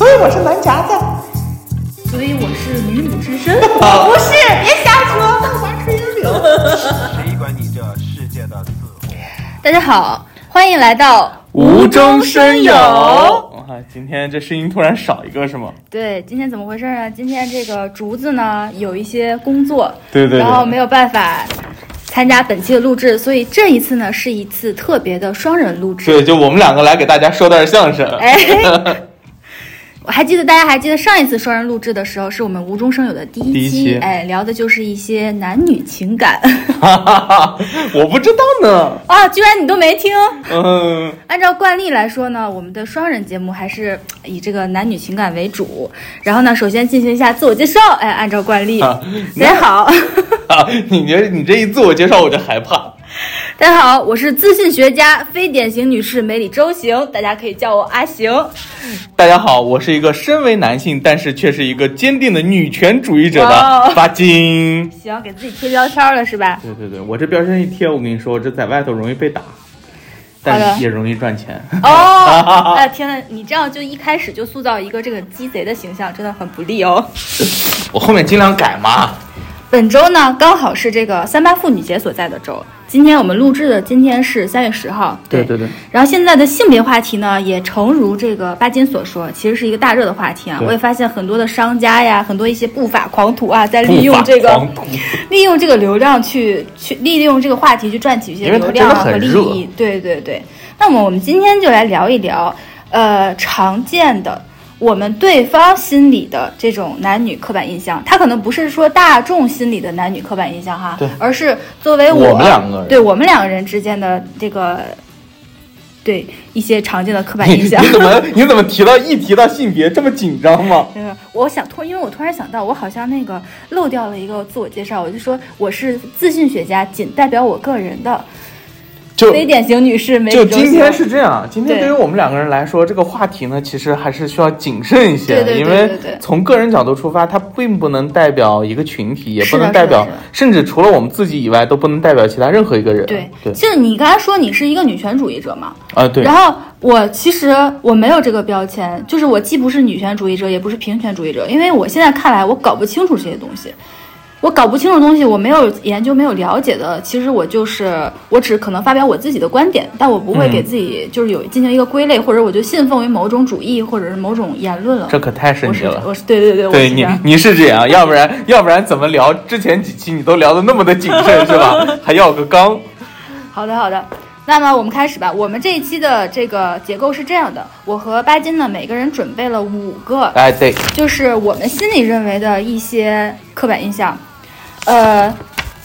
所以我是男夹子。所以我是女母之身。不是，别瞎说。谁管你这世界的死活？大家好，欢迎来到无中生有。啊，今天这声音突然少一个是吗？对，今天怎么回事呢？今天这个竹子呢有一些工作，对对对然后没有办法参加本期的录制，所以这一次呢是一次特别的双人录制。对，就我们两个来给大家说段相声。哎，我还记得，大家还记得上一次双人录制的时候，是我们无中生有的第一期哎，聊的就是一些男女情感哈哈哈，我不知道呢。啊，居然你都没听。嗯，按照惯例来说呢，我们的双人节目还是以这个男女情感为主。然后呢，首先进行一下自我介绍。哎，按照惯例，啊 大家好，啊，你这你这一自我介绍我就害怕。大家好，我是自信学家、非典型女士梅里周行，大家可以叫我阿行。大家好，我是一个身为男性，但是却是一个坚定的女权主义者的巴金。行，给自己贴标签了是吧？对对对，我这标签一贴，我跟你说，我这在外头容易被打，但是也容易赚钱。哦，哎天呐，你这样就一开始就塑造一个这个鸡贼的形象，真的很不利哦。我后面尽量改嘛。本周呢，刚好是这个三八妇女节所在的周。今天我们录制的今天是三月十号，对对对，然后现在的性别话题呢，也诚如这个巴金所说，其实是一个大热的话题啊。我也发现很多的商家呀，很多一些不法狂徒啊，在利用这个 利用这个流量去去利用这个话题去赚取一些流量和利益。对对对。那么我们今天就来聊一聊，呃，常见的。我们对方心里的这种男女刻板印象，他可能不是说大众心里的男女刻板印象哈，对而是作为我们两个人对我们两个人之间的这个对一些常见的刻板印象你。怎么你怎么提到一提到性别这么紧张吗？嗯，我想突，因为我突然想到，我好像那个漏掉了一个自我介绍，我就说我是自信学家，仅代表我个人的就非典型女士没就里周行今天是这样，今天对对于我们两个人来说，这个话题呢，其实还是需要谨慎一些，对对对因为从个人角度出发，它并不能代表一个群体，也不能代表甚至除了我们自己以外，都不能代表其他任何一个人。对对就是你刚才说你是一个女权主义者嘛，啊，对然后我其实我没有这个标签，就是我既不是女权主义者，也不是平权主义者，因为我现在看来我搞不清楚这些东西。我搞不清楚东西，我没有研究、没有了解的，其实我就是我只可能发表我自己的观点，但我不会嗯给自己就是有进行一个归类，或者我就信奉于某种主义或者是某种言论了。这可太神奇了。我是对对对，我对你你是这样，要不然要不然怎么聊？之前几期你都聊得那么的谨慎是吧？还要个纲。好的，好的。那么我们开始吧。我们这一期的这个结构是这样的：我和巴金呢，每个人准备了五个，哎，对，就是我们心里认为的一些刻板印象，呃，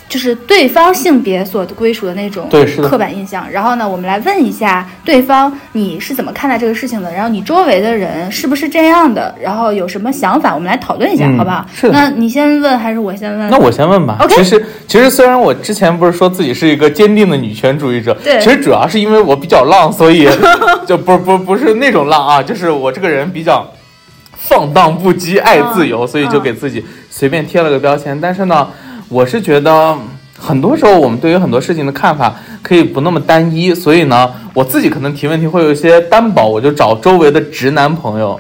就是对方性别所归属的那种刻板印象。然后呢，我们来问一下对方你是怎么看待这个事情的，然后你周围的人是不是这样的，然后有什么想法，我们来讨论一下，嗯好不好？那你先问还是我先问？那我先问吧。OK 其实其实虽然我之前不是说自己是一个坚定的女权主义者，对其实主要是因为我比较浪，所以就不不不是那种浪啊，就是我这个人比较放荡不羁，爱自由，嗯所以就给自己随便贴了个标签。但是呢，我是觉得。很多时候，我们对于很多事情的看法可以不那么单一，所以呢，我自己可能提问题会有一些单薄，我就找周围的直男朋友。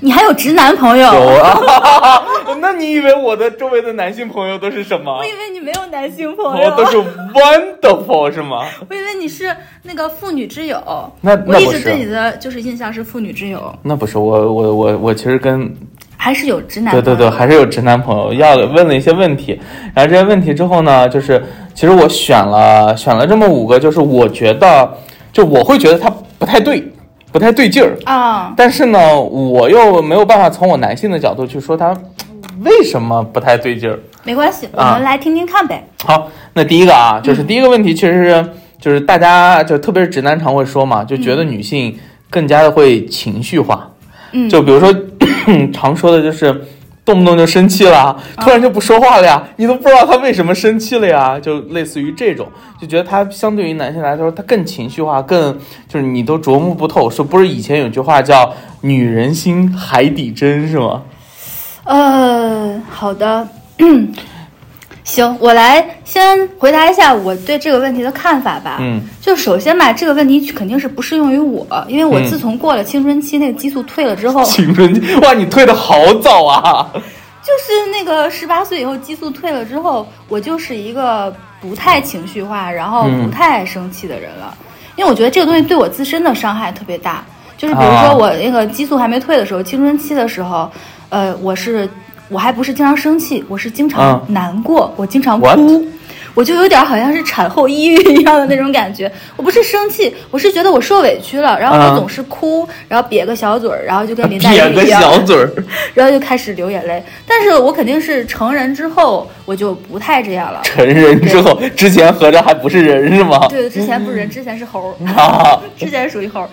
你还有直男朋友？有啊，那你以为我的周围的男性朋友都是什么我？以为你没有男性朋友，都是 wonderful 是吗？我以为你是那个妇女之友。那我那不是一直对你的就是印象是妇女之友，那不是我我我我其实跟还是有直男对朋友。对对还是有直男朋友要问了一些问题，然后这些问题之后呢，就是其实我选了选了这么五个，就是我觉得就我会觉得他不太对，不太对劲儿，啊，但是呢，我又没有办法从我男性的角度去说他为什么不太对劲儿。没关系，我啊们来听听看呗。好，那第一个啊，就是第一个问题，其实是就是大家就特别是直男常会说嘛，就觉得女性更加的会情绪化，嗯，就比如说 常说的就是动不动就生气了，突然就不说话了呀，你都不知道他为什么生气了呀，就类似于这种，就觉得他相对于男性来说，他更情绪化，更就是你都琢磨不透。说不是以前有句话叫“女人心海底针”是吗？呃，好的。行，我来先回答一下我对这个问题的看法吧。嗯，就首先吧，这个问题肯定是不适用于我，因为我自从过了青春期，那个激素退了之后，青春期哇，你退的好早啊！就是那个十八岁以后激素退了之后，我就是一个不太情绪化，然后不太爱生气的人了。因为我觉得这个东西对我自身的伤害特别大。就是比如说我那个激素还没退的时候，青春期的时候，呃，我是我还不是经常生气，我是经常难过，我经常哭。我就有点好像是产后抑郁一样的那种感觉。我不是生气，我是觉得我受委屈了，然后我总是哭，然后瘪个小嘴儿，然后就跟林黛玉一样，瘪个小嘴儿，然后就开始流眼泪。但是我肯定是成人之后，我就不太这样了。成人之后，之前合着还不是人是吗？对，之前不是人，之前是猴儿，之前属于猴儿。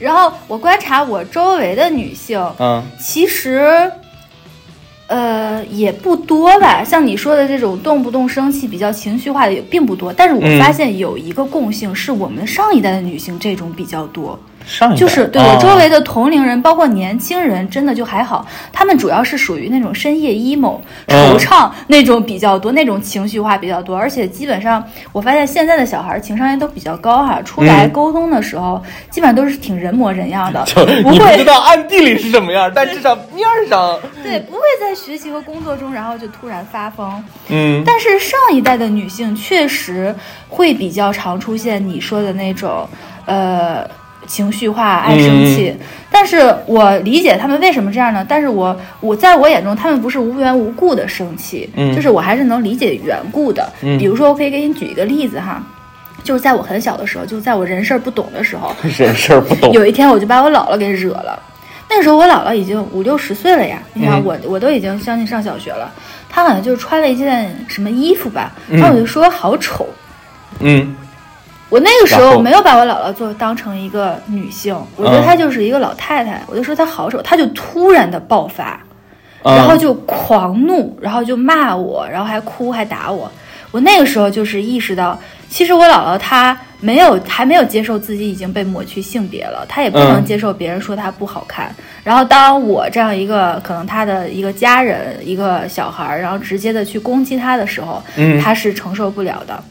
然后我观察我周围的女性，嗯，其实。呃，也不多吧，像你说的这种动不动生气、比较情绪化的也并不多。但是我发现有一个共性，是我们上一代的女性这种比较多。就是对我周围的同龄人，包括年轻人，真的就还好。他们主要是属于那种深夜 emo、惆怅那种比较多，那种情绪化比较多。而且基本上，我发现现在的小孩情商也都比较高哈，出来沟通的时候，基本上都是挺人模人样的。不会知道暗地里是什么样，但至少面上 对，不会在学习和工作中，然后就突然发疯。嗯，但是上一代的女性确实会比较常出现你说的那种，呃。情绪化，爱生气，但是我理解他们为什么这样呢？但是我我在我眼中，他们不是无缘无故的生气，就是我还是能理解缘故的。比如说，我可以给你举一个例子哈，就是在我很小的时候，就在我人事儿不懂的时候，人事儿不懂，有一天我就把我姥姥给惹了。那个时候我姥姥已经五六十岁了呀，你看我我都已经将近上小学了，她好像就穿了一件什么衣服吧，然后我就说好丑，嗯。我那个时候没有把我姥姥做当成一个女性，我觉得她就是一个老太太，我就说她好丑，她就突然的爆发，然后就狂怒，然后就骂我，然后还哭还打我。我那个时候就是意识到，其实我姥姥她没有还没有接受自己已经被抹去性别了，她也不能接受别人说她不好看。然后当我这样一个可能她的一个家人一个小孩，然后直接的去攻击她的时候，她是承受不了的。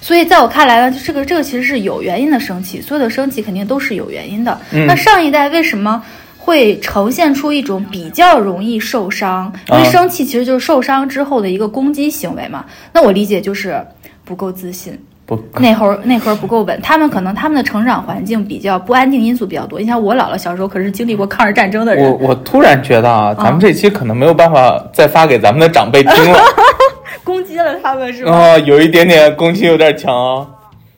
所以，在我看来呢，就这个这个其实是有原因的生气，所有的生气肯定都是有原因的。那上一代为什么会呈现出一种比较容易受伤？因为生气其实就是受伤之后的一个攻击行为嘛。那我理解就是不够自信，不内核内核不够稳。他们可能他们的成长环境比较不安定因素比较多。你像我姥姥小时候可是经历过抗日战争的人。我我突然觉得啊，咱们这期可能没有办法再发给咱们的长辈听了。了他们是吧？啊，有一点点攻击，有点强啊。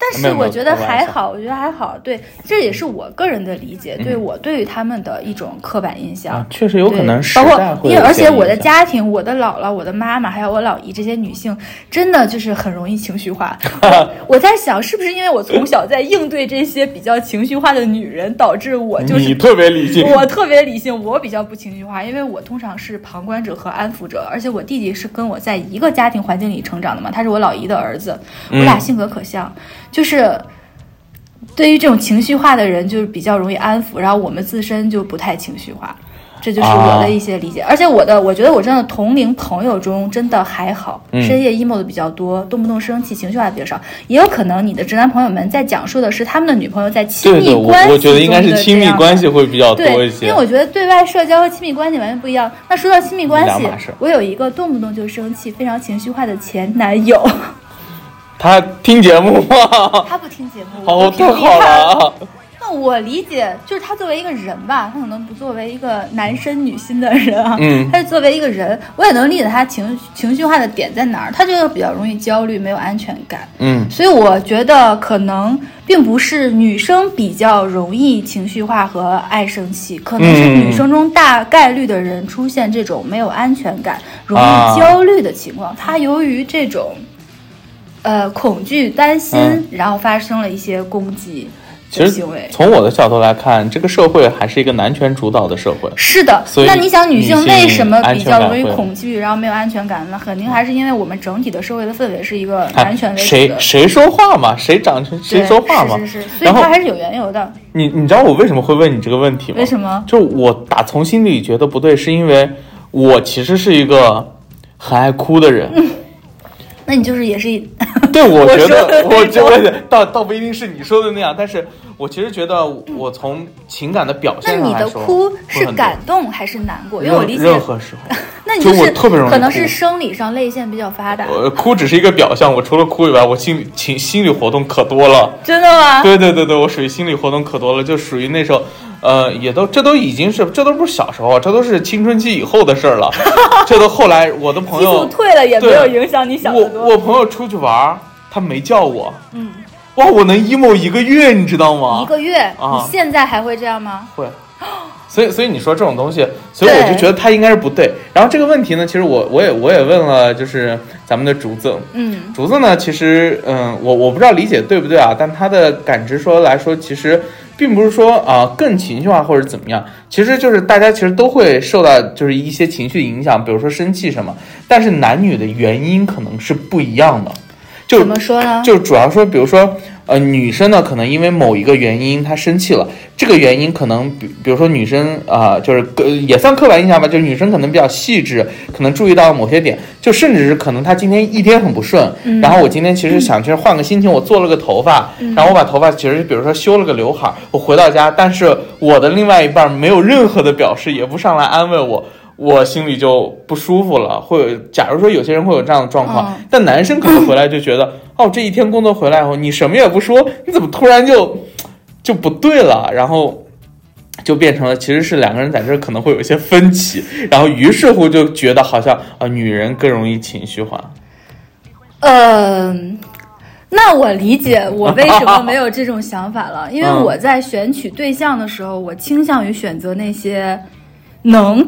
但是我觉得还好，我觉得还好。对，这也是我个人的理解，对我对于他们的一种刻板印象。确实有可能，包括因为而且我的家庭，我的姥姥、我的妈妈还有我老姨这些女性，真的就是很容易情绪化。我 在想，是不是因为我从小在应对这些比较情绪化的女人，导致我就是你特别理性，我特别理性，我比较不情绪化，因为我通常是旁观者和安抚者，而且我弟弟是跟我在一个家庭环境里成长的嘛，他是我老姨的儿子，我俩性格可像。就是对于这种情绪化的人，就是比较容易安抚，然后我们自身就不太情绪化，这就是我的一些理解。而且我的，我觉得我真的同龄朋友中真的还好，深夜 emo 的比较多，动不动生气、情绪化的比较少。也有可能你的直男朋友们在讲述的是他们的女朋友在亲密关系我觉得应该是亲密关系会比较多一些。因为我觉得对外社交和亲密关系完全不一样。那说到亲密关系，我有一个动不动就生气、非常情绪化的前男友。他听节目吗？他不听节目。好，太好了。那我理解，就是他作为一个人吧，他可能不作为一个男生女心的人啊。嗯。他是作为一个人，我也能理解他情情绪化的点在哪儿。他就比较容易焦虑，没有安全感。嗯。所以我觉得可能并不是女生比较容易情绪化和爱生气，可能是女生中大概率的人出现这种没有安全感、容易焦虑的情况。他由于这种。呃，恐惧、担心，然后发生了一些攻击其实从我的角度来看，这个社会还是一个男权主导的社会。是的，那你想，女性为什么比较容易恐惧，然后没有安全感？那肯定还是因为我们整体的社会的氛围是一个男权为主谁谁说话嘛？谁长成谁说话嘛？是是是，所以它还是有缘由的。你你知道我为什么会问你这个问题吗？为什么？就我打从心里觉得不对，是因为我其实是一个很爱哭的人。那你就是也是一 对，我觉得，我觉得倒倒不一定是你说的那样，但是我其实觉得，我从情感的表那你现上来说，的哭会很多是感动还是难过？因为我理解任任何时候，那你就是特别容易可能是生理上泪腺比较发达，我哭只是一个表象，我除了哭以外，我心理情心理活动可多了。真的吗？对对对对，我属于心理活动可多了，就属于那时候，呃，也都这都已经是这都不是小时候，这都是青春期以后的事儿了。这都后来我的朋友，退了也没有影响你想我。我朋友出去玩儿，他没叫我，嗯，哇，我能 emo 一个月，你知道吗？一个月，啊你现在还会这样吗？会。所以，所以你说这种东西，所以我就觉得他应该是不对。然后这个问题呢，其实我我也我也问了，就是咱们的竹子，嗯竹子呢，其实嗯，我我不知道理解对不对啊，但他的感知说来说，其实并不是说啊、更情绪化或者怎么样，其实就是大家其实都会受到就是一些情绪影响，比如说生气什么，但是男女的原因可能是不一样的，就怎么说呢？就主要说，比如说，呃，女生呢，可能因为某一个原因她生气了，这个原因可能比比如说女生啊、呃就是呃也算刻板印象吧，就是女生可能比较细致，可能注意到某些点，就甚至是可能她今天一天很不顺，嗯然后我今天其实想去换个心情，我做了个头发，然后我把头发其实比如说修了个刘海，我回到家，但是我的另外一半没有任何的表示，也不上来安慰我。我心里就不舒服了，会有。假如说有些人会有这样的状况，嗯但男生可能回来就觉得，哦，这一天工作回来后，你什么也不说，你怎么突然就就不对了？然后就变成了其实是两个人在这儿可能会有一些分歧，然后于是乎就觉得好像啊、女人更容易情绪化。嗯，那我理解我为什么没有这种想法了，因为嗯我在选取对象的时候，我倾向于选择那些能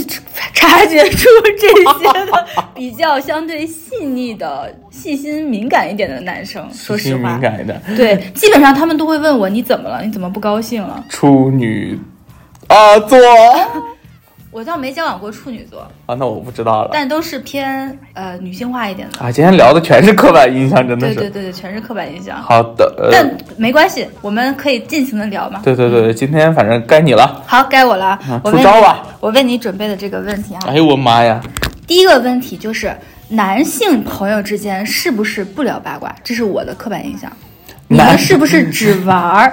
察觉出这些的比较相对细腻的、细心敏感一点的男生。说实话敏，感一点，对，基本上他们都会问我你怎么了？你怎么不高兴了？处女啊座 我倒没交往过处女座，啊，那我不知道了但都是偏呃女性化一点的。啊。今天聊的全是刻板印象，真的是。对对对对，全是刻板印象。好的，呃，但没关系，我们可以尽情的聊嘛。对对对，今天反正该你了。好，该我了出招吧，我为你准备的这个问题啊，哎呦我妈呀！第一个问题就是男性朋友之间是不是不聊八卦？这是我的刻板印象。你们是不是只玩儿，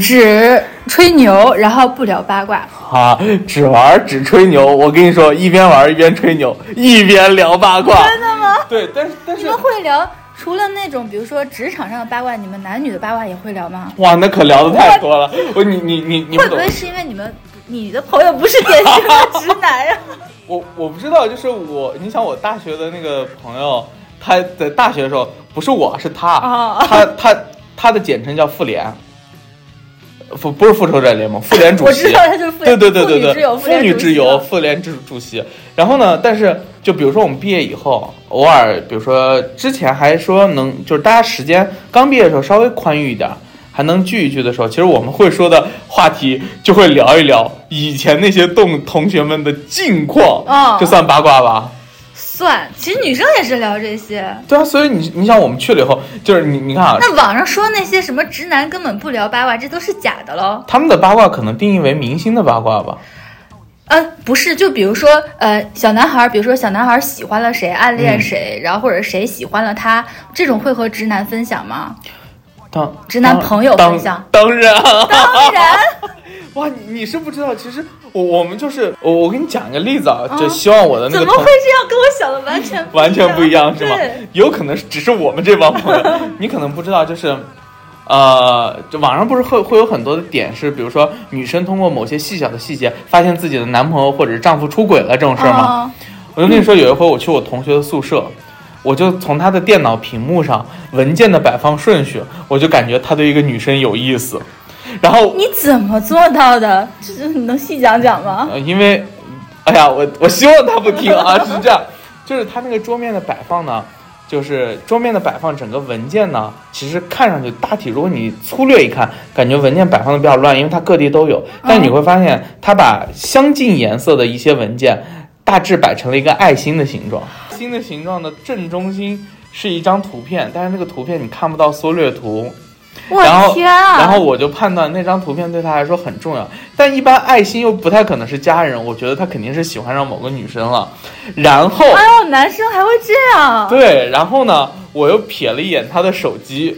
只吹牛，然后不聊八卦？啊，只玩儿只吹牛，我跟你说，一边玩儿一边吹牛，一边聊八卦。真的吗？对，但是但是你们会聊？除了那种，比如说职场上的八卦，你们男女的八卦也会聊吗？哇，那可聊的太多了。我你你你你会不会，是因为你们你的朋友不是典型的直男呀？我我不知道，就是我，你想我大学的那个朋友，他在大学的时候不是我是他，哦他他他的简称叫妇联。复不是复仇者联盟，妇联主席。我知道他就是妇对联对对对对，妇女之友妇妇女之联主席友妇联主主席。然后呢，但是就比如说我们毕业以后，偶尔比如说之前还说能就是大家时间刚毕业的时候稍微宽裕一点，还能聚一聚的时候，其实我们会说的话题就会聊一聊以前那些同同学们的近况，哦这算八卦吧？算，其实女生也是聊这些。对啊，所以你你想我们去了以后，就是你你看啊，那网上说那些什么直男根本不聊八卦，这都是假的喽。他们的八卦可能定义为明星的八卦吧？呃，不是，就比如说，呃，小男孩儿，比如说小男孩儿喜欢了谁，暗恋谁，然后或者谁喜欢了他，这种会和直男分享吗？当直男朋友分享当然，当然，哇，你你是不知道，其实我我们就是我我给你讲一个例子啊，啊就希望我的那个同怎么会这样？跟我想的完全完全不一样是吗？有可能只是我们这帮朋友，你可能不知道，就是。呃，就网上不是会会有很多的点是，比如说女生通过某些细小的细节，发现自己的男朋友或者是丈夫出轨了这种事儿吗？啊我就跟你说，有一回我去我同学的宿舍，我就从他的电脑屏幕上文件的摆放顺序，我就感觉他对一个女生有意思。然后你怎么做到的？这你能细讲讲吗？呃，因为，哎呀，我我希望他不听啊，是这样，就是他那个桌面的摆放呢，就是桌面的摆放，整个文件呢，其实看上去大体，如果你粗略一看，感觉文件摆放的比较乱，因为它各地都有，但你会发现，它把相近颜色的一些文件大致摆成了一个爱心的形状，心的形状的正中心是一张图片，但是那个图片你看不到缩略图。我然后，天啊！然后我就判断那张图片对他来说很重要，但一般爱心又不太可能是家人，我觉得他肯定是喜欢上某个女生了。然后，哎呦，男生还会这样？对，然后呢，我又瞥了一眼他的手机，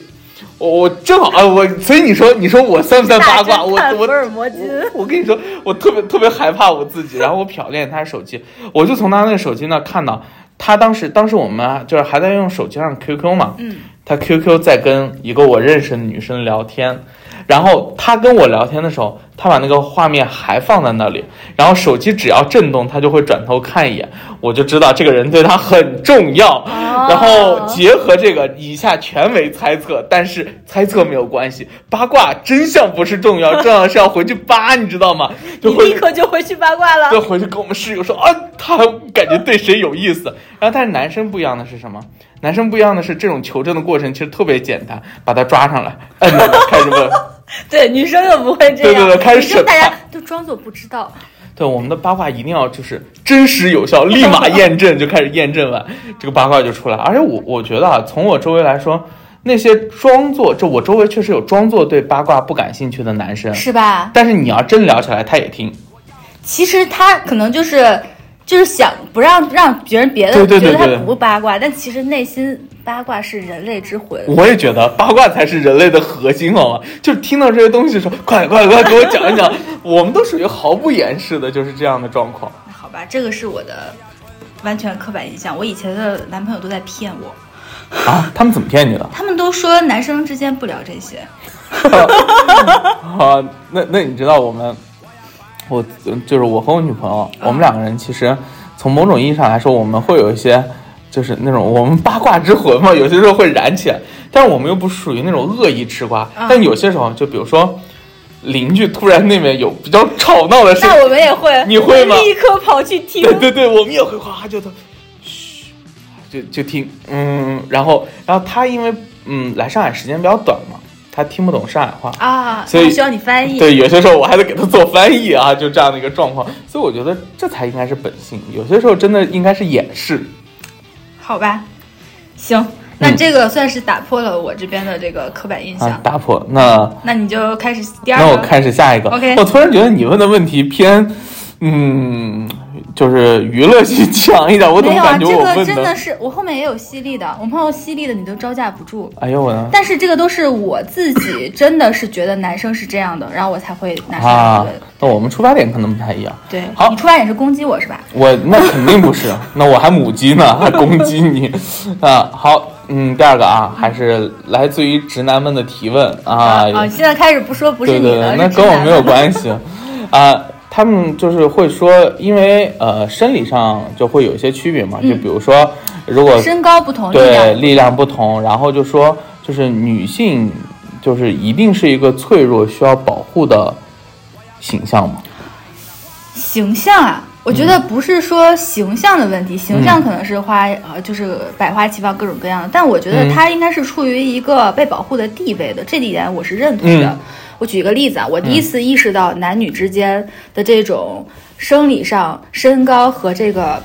我我正好啊，我所以你说你说我算不算八卦？我我 大侦探福尔摩金。我跟你说，我特别特别害怕我自己，然后我瞟了一眼他的手机，我就从他那个手机那看到，他当时当时我们就是还在用手机上 QQ 嘛，嗯，他 QQ 在跟一个我认识的女生聊天，然后他跟我聊天的时候，他把那个画面还放在那里，然后手机只要震动，他就会转头看一眼，我就知道这个人对他很重要。然后结合这个，以下全为猜测，但是猜测没有关系，八卦真相不是重要，重要的是要回去扒，你知道吗？就你会立刻就回去八卦了。就回去跟我们室友说啊，他感觉对谁有意思。然后但是男生不一样的是什么？男生不一样的是这种求证的过程其实特别简单，把他抓上来，摁着开始问。对，女生又不会这样。对对对开始审大家都装作不知道。对我们的八卦一定要就是真实有效，立马 验证，就开始验证了，这个八卦就出来。而且我我觉得啊，从我周围来说，那些装作就我周围确实有装作对八卦不感兴趣的男生，是吧？但是你要真聊起来，他也听。其实他可能就是就是想不让让别人别的觉得对他不八卦，但其实内心八卦是人类之魂。我也觉得八卦才是人类的核心，好吗？就是听到这些东西的时候，快快快给我讲一讲。我们都属于毫不掩饰的，就是这样的状况。好吧，这个是我的完全刻板印象。我以前的男朋友都在骗我，啊，他们怎么骗你的？他们都说男生之间不聊这些。啊，那那你知道我们，我就是我和我女朋友，我们两个人其实从某种意义上来说，我们会有一些就是那种我们八卦之魂嘛，有些时候会燃起来，但是我们又不属于那种恶意吃瓜，但有些时候就比如说邻居突然那边有比较吵闹的声音，那我们也会，你会吗立刻跑去听。对对对，我们也会哗就都嘘，就就听，嗯，然后然后他因为嗯来上海时间比较短嘛，他听不懂上海话。啊，所以他需要你翻译。对，有些时候我还得给他做翻译啊，就这样的一个状况，所以我觉得这才应该是本性，有些时候真的应该是掩饰。好吧，行，那这个算是打破了我这边的这个刻板印象。啊，打破。那那你就开始第二个。那我开始下一个。OK 我突然觉得你问的问题偏，嗯，就是娱乐性强一点，我怎没有啊，么感觉这个？真的是我后面也有犀利的，我碰到犀利的你都招架不住。哎呦我的但是这个都是我自己真的是觉得男生是这样的，然后我才会拿出来啊讨论。！那我们出发点可能不太一样。对，好你出发点是攻击我是吧？我那肯定不是，那我还母鸡呢，还攻击你啊！好，嗯，第二个啊，还是来自于直男们的提问啊，啊，现在开始不说不是对对对，你的，那跟我没有关系 啊。他们就是会说，因为呃生理上就会有一些区别嘛，就比如说如果身高不同，力对量力量不同，然后就说就是女性就是一定是一个脆弱需要保护的形象嘛。形象啊，我觉嗯得不是说形象的问题，形象可能是花呃就是百花齐放各种各样的，但我觉得嗯。他应该是处于一个被保护的地位的，这一点我是认同的。嗯我举一个例子啊，我第一次意识到男女之间的这种生理上身高和这个。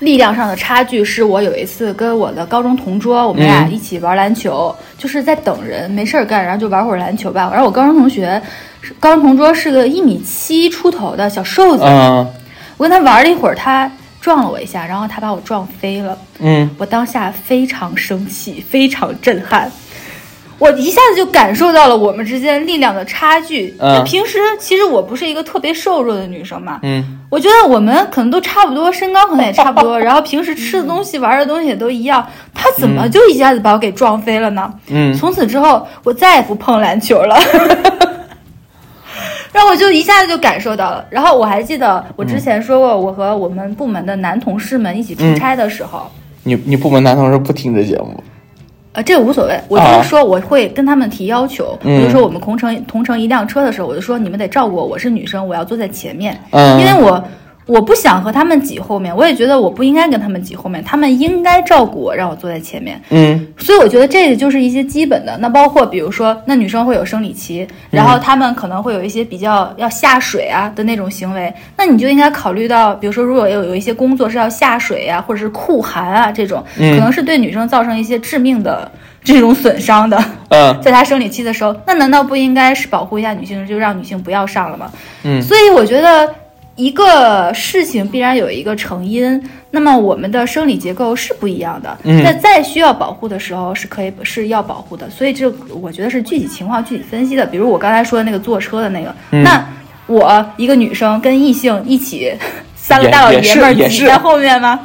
力量上的差距是我有一次跟我的高中同桌，我们俩嗯一起玩篮球，就是在等人，没事儿干，然后就玩会儿篮球吧。然后我高中同学，是高中同桌是个一米七出头的小瘦子，嗯我跟他玩了一会儿，他撞了我一下，然后他把我撞飞了。嗯我当下非常生气，非常震撼。我一下子就感受到了我们之间力量的差距。嗯就平时其实我不是一个特别瘦弱的女生嘛，嗯我觉得我们可能都差不多，身高可能也差不多，然后平时吃的东西、玩的东西也都一样。他怎么就一下子把我给撞飞了呢？嗯从此之后，我再也不碰篮球了。然后我就一下子就感受到了。然后我还记得我之前说过，我和我们部门的男同事们一起出差的时候，你你部门男同事不听这节目？呃，这个无所谓，我就是说我会跟他们提要求，比如说我们同乘同乘一辆车的时候，我就说你们得照顾我，我是女生，我要坐在前面，嗯。因为我我不想和他们挤后面，我也觉得我不应该跟他们挤后面，他们应该照顾我，让我坐在前面。嗯所以我觉得这个就是一些基本的，那包括比如说，那女生会有生理期，然后她们可能会有一些比较要下水啊的那种行为，那你就应该考虑到，比如说如果有有一些工作是要下水啊，或者是酷寒啊这种，可能是对女生造成一些致命的这种损伤的。嗯在她生理期的时候，那难道不应该是保护一下女性，就让女性不要上了吗？嗯所以我觉得一个事情必然有一个成因，那么我们的生理结构是不一样的。嗯那在需要保护的时候是可以是要保护的，所以这我觉得是具体情况具体分析的。比如我刚才说的那个坐车的那个，嗯那我一个女生跟异性一起，三个大老爷们儿挤在后面吗？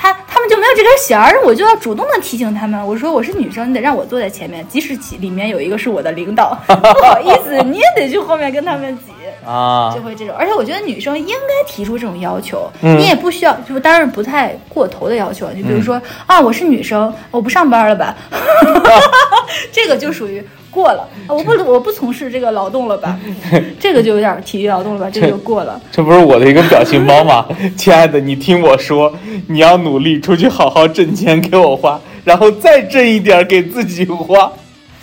他他们就没有这根弦儿，我就要主动的提醒他们，我说我是女生，你得让我坐在前面，即使其里面有一个是我的领导，不好意思，你也得去后面跟他们挤。啊。就，会这种，而且我觉得女生应该提出这种要求，嗯。你也不需要，就是当然不太过头的要求，就比如说、啊，我是女生，我不上班了吧，这个就属于过了，啊我不我不从事这个劳动了吧，这个就有点体力劳动了吧，这个就过了。这不是我的一个表情包吗？亲爱的，你听我说，你要努力出去好好挣钱给我花，然后再挣一点给自己花。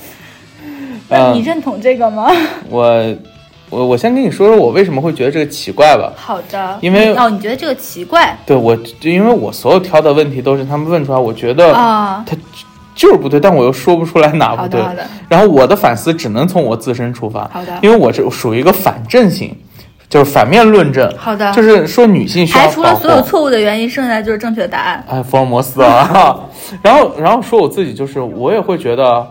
嗯，那你认同这个吗？我我我先跟你说说我为什么会觉得这个奇怪吧。好的，因为哦，你觉得这个奇怪对我，就因为我所有挑的问题都是他们问出来，我觉得啊？他就是不对，但我又说不出来哪不对。好的，好的，然后我的反思只能从我自身出发，好的因为我是属于一个反证型，就是反面论证，好的，就是说女性需要排除了。所有错误的原因，剩下的就是正确的答案。哎，福尔摩斯啊，然后然后说我自己，就是我也会觉得，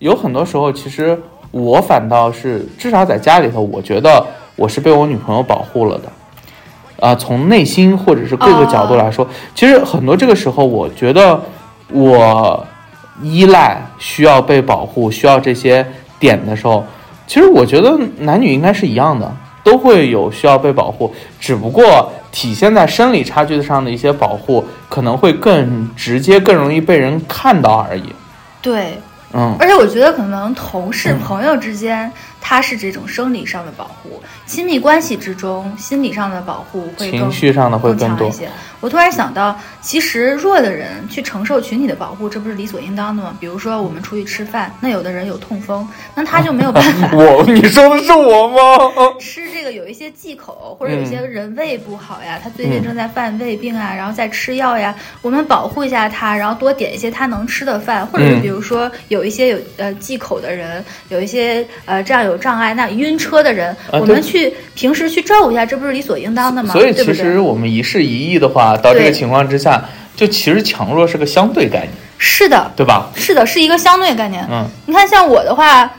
有很多时候其实我反倒是至少在家里头，我觉得我是被我女朋友保护了的。啊、从内心或者是各个角度来说，其实很多这个时候，我觉得我依赖、需要被保护、需要这些点的时候，其实我觉得男女应该是一样的，都会有需要被保护，只不过体现在生理差距上的一些保护，可能会更直接、更容易被人看到而已。对，嗯，而且我觉得可能同事、朋友之间，它是这种生理上的保护；亲密关系之中，心理上的保护会更情绪上的会更强一。些。我突然想到，其实弱的人去承受群体的保护，这不是理所应当的吗？比如说我们出去吃饭，那有的人有痛风，那他就没有办法 我，你说的是我吗？吃这个有一些忌口，或者有些人胃不好呀，他最近正在犯胃病啊，然后在吃药呀，我们保护一下他，然后多点一些他能吃的饭，或者是嗯比如说有一些有呃忌口的人，有一些呃这样有障碍，那晕车的人，啊我们去平时去照顾一下，这不是理所应当的吗？所以其实我们一事一议的话，到这个情况之下，就其实强弱是个相对概念，是的，对吧？是的，是一个相对概念。嗯，你看，像我的话，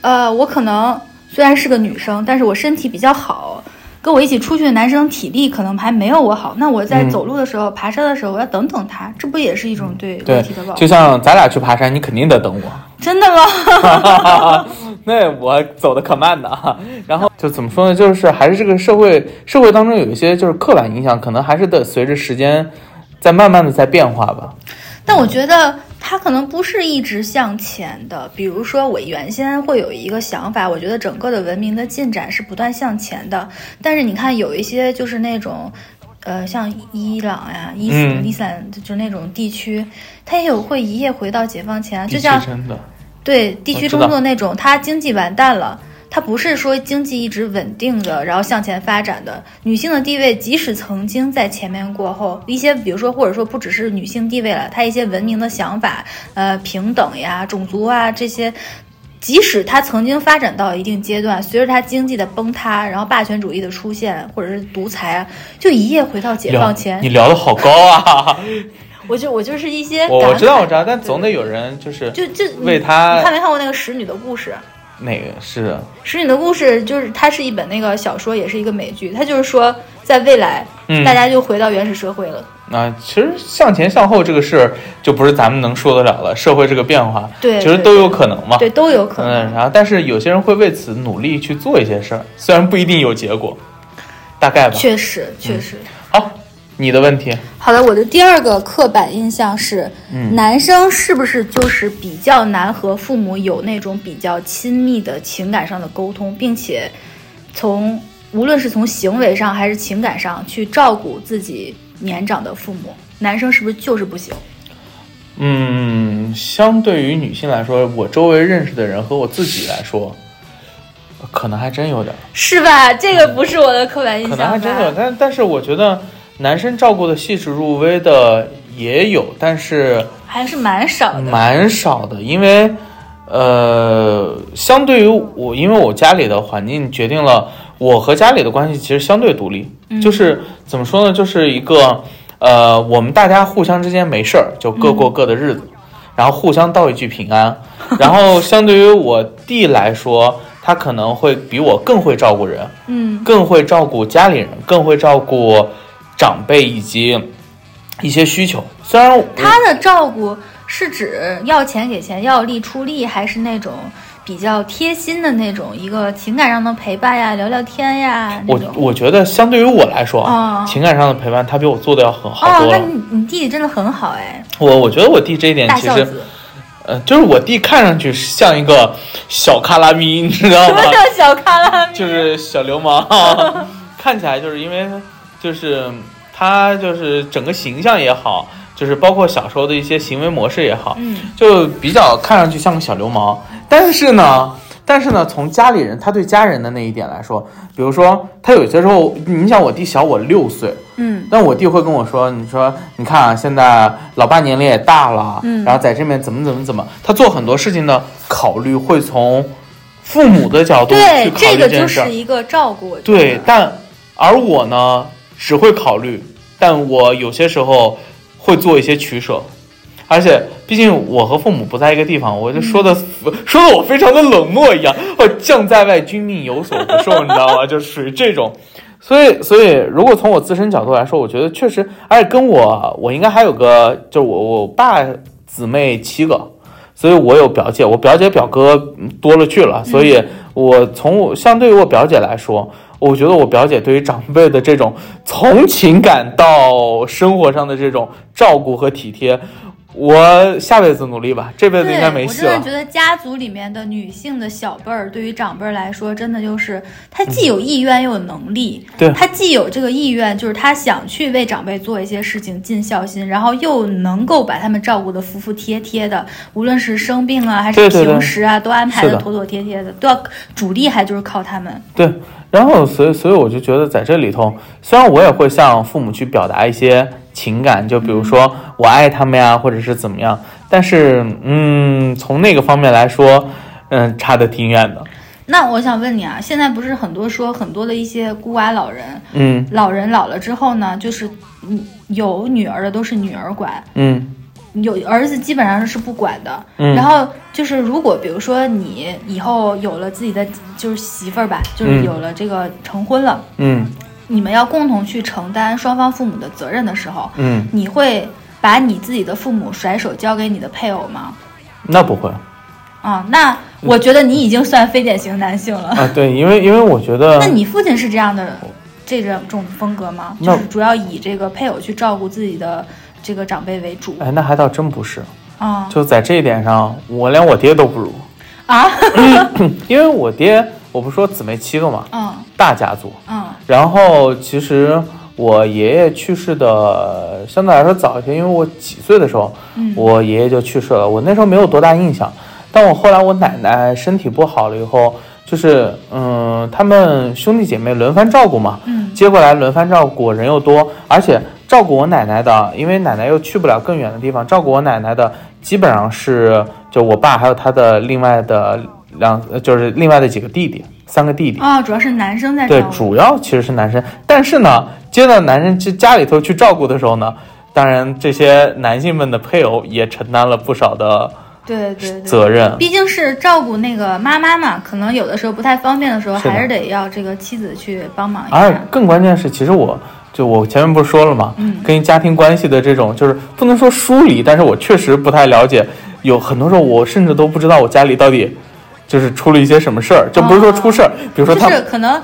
呃，我可能虽然是个女生，但是我身体比较好。跟我一起出去的男生体力可能还没有我好，那我在嗯走路的时候、爬山的时候，我要等等他，这不也是一种对对问题的保，护就？像咱俩去爬山，你肯定得等我。真的吗？那我走的可慢呢，然后就怎么说呢？就是还是这个社会社会当中有一些就是刻板印象，可能还是得随着时间在慢慢的在变化吧。但我觉得他可能不是一直向前的。比如说，我原先会有一个想法，我觉得整个的文明的进展是不断向前的。但是你看，有一些就是那种。呃，像伊朗呀、伊斯、嗯伊斯兰就那种地区，它也有会一夜回到解放前，就像真的，对地区中的那种，它经济完蛋了，它不是说经济一直稳定的，然后向前发展的。女性的地位，即使曾经在前面过后，一些比如说或者说不只是女性地位了，它一些文明的想法，呃，平等呀、种族啊这些。即使它曾经发展到一定阶段，随着它经济的崩塌，然后霸权主义的出现，或者是独裁啊，就一夜回到解放前你。聊的好高啊！我就我就是一些我我知道我知道，但总得有人就是就就为他你看没看过那个使女的故事？哪个是使女的故事就是它是一本那个小说，也是一个美剧。它就是说，在未来，嗯大家就回到原始社会了。啊，其实向前向后这个事儿就不是咱们能说得了了。社会这个变化，对对其实都有可能嘛。对，都有可能。嗯，然后但是有些人会为此努力去做一些事儿，虽然不一定有结果，大概吧。确实，确实。好，你的问题，好的，我的第二个刻板印象是，嗯男生是不是就是比较难和父母有那种比较亲密的情感上的沟通，并且从无论是从行为上还是情感上去照顾自己年长的父母，男生是不是就是不行？嗯，相对于女性来说，我周围认识的人和我自己来说，可能还真有点儿，是吧？这个不是我的刻板印可象可？能还真有，但但是我觉得男生照顾的细致入微的也有，但是还是蛮少的。蛮少的，因为呃，相对于我，因为我家里的环境决定了我和家里的关系其实相对独立，就是怎么说呢，就是一个呃，我们大家互相之间没事儿，就各过各的日子，然后互相道一句平安。然后相对于我弟来说，他可能会比我更会照顾人，嗯更会照顾家里人，更会照顾长辈以及一些需求。虽然他的照顾是指要钱给钱，要力出力，还是那种比较贴心的那种一个情感上的陪伴呀、聊聊天呀我？我觉得相对于我来说啊，哦情感上的陪伴，他比我做的要很好哦，多了。那你你弟弟真的很好哎，我我觉得我弟这一点其实。呃，就是我弟看上去像一个小卡拉咪，你知道吗？什么叫小卡拉咪？就是小流氓，看起来就是因为就是他就是整个形象也好，就是包括小时候的一些行为模式也好，嗯就比较看上去像个小流氓。但是呢，但是呢，从家里人他对家人的那一点来说，比如说他有些时候，你想我弟小我六岁，嗯但我弟会跟我说：“你说，你看啊，现在老爸年龄也大了，嗯然后在这边怎么怎么怎么，他做很多事情的考虑会从父母的角度对去，考虑这个就虑件事儿是。一个照顾。对但而我呢，只会考虑，但我有些时候会做一些取舍，而且毕竟我和父母不在一个地方，我就说的、嗯 说的我非常的冷漠一样，我将在外，君命有所不受，你知道吗？就属于这种。所以，所以，如果从我自身角度来说，我觉得确实，而且跟我，我应该还有个，就是我我爸姊妹七个，所以我有表姐，我表姐表哥嗯多了去了，所以我从我相对于我表姐来说，我觉得我表姐对于长辈的这种从情感到生活上的这种照顾和体贴，我下辈子努力吧，这辈子应该没戏了我真的觉。得家族里面的女性的小辈儿，对于长辈儿来说，真的就是她既有意愿又有能力。对她既有这个意愿，就是她想去为长辈做一些事情，尽孝心，然后又能够把他们照顾得服服帖帖的，无论是生病啊还是对对对平时啊，都安排的妥妥帖帖的，都要主力还就是靠他们。对，然后所以所以我就觉得在这里头，虽然我也会向父母去表达一些情感，就比如说我爱他们呀，或者是怎么样，但是嗯，从那个方面来说，嗯，差的挺远的。那我想问你啊，现在不是很多说很多的一些孤寡老人，嗯。老人老了之后呢，就是嗯有女儿的都是女儿管，嗯有儿子基本上是不管的。嗯然后就是如果比如说你以后有了自己的就是媳妇儿吧，就是嗯有了这个成婚了，嗯你们要共同去承担双方父母的责任的时候，嗯，你会把你自己的父母甩手交给你的配偶吗？那不会啊，那我觉得你已经算非典型男性了。啊，对，因为因为我觉得 那你父亲是这样的这种种风格吗？就是主要以这个配偶去照顾自己的这个长辈为主。哎，那还倒真不是，啊就在这一点上，我连我爹都不如，啊？因为我爹，我不说姊妹七个嘛，嗯。大家族，嗯。然后其实我爷爷去世的相对来说早一些，因为我几岁的时候，嗯。我爷爷就去世了，我那时候没有多大印象。但我后来我奶奶身体不好了以后，就是嗯，他们兄弟姐妹轮番照顾嘛，嗯。接过来轮番照顾，人又多，而且照顾我奶奶的，因为奶奶又去不了更远的地方，照顾我奶奶的基本上是就我爸还有他的另外的两，呃就是另外的几个弟弟，三个弟弟。哦，主要是男生在对，照顾主要其实是男生，但是呢，接到男生家家里头去照顾的时候呢，当然这些男性们的配偶也承担了不少的对对对。责任。毕竟是照顾那个妈妈嘛，可能有的时候不太方便的时候，是还是得要这个妻子去帮忙一下而。更关键是，其实我就我前面不是说了嘛？嗯跟家庭关系的这种，就是不能说疏离，但是我确实不太了解。有很多时候，我甚至都不知道我家里到底就是出了一些什么事儿，就不是说出事儿，比如说就他，是可能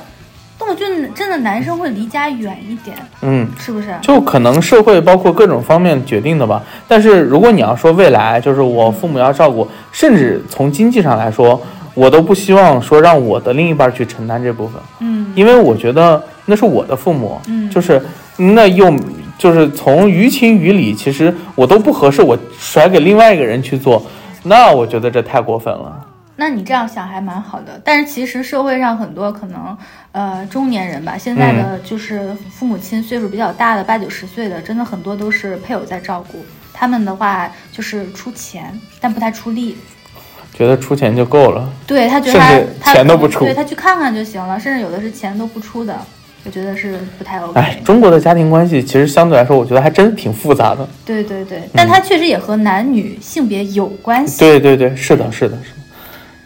动物君真的男生会离家远一点，嗯，是不是？就可能社会包括各种方面决定的吧。但是如果你要说未来，就是我父母要照顾，甚至从经济上来说，我都不希望说让我的另一半去承担这部分，嗯因为我觉得那是我的父母，嗯就是那又就是从于情于理，其实我都不合适，我甩给另外一个人去做，那我觉得这太过分了。那你这样想还蛮好的，但是其实社会上很多可能，呃，中年人吧，现在的就是父母亲岁数比较大的八九十岁的，真的很多都是配偶在照顾。他们的话就是出钱，但不太出力。觉得出钱就够了。对他觉得他钱都不出对他去看看就行了，甚至有的是钱都不出的，我觉得是不太 OK。哎，中国的家庭关系其实相对来说，我觉得还真挺复杂的。对对对，但它确实也和男女性别有关系。对对对，是的，是的，是的。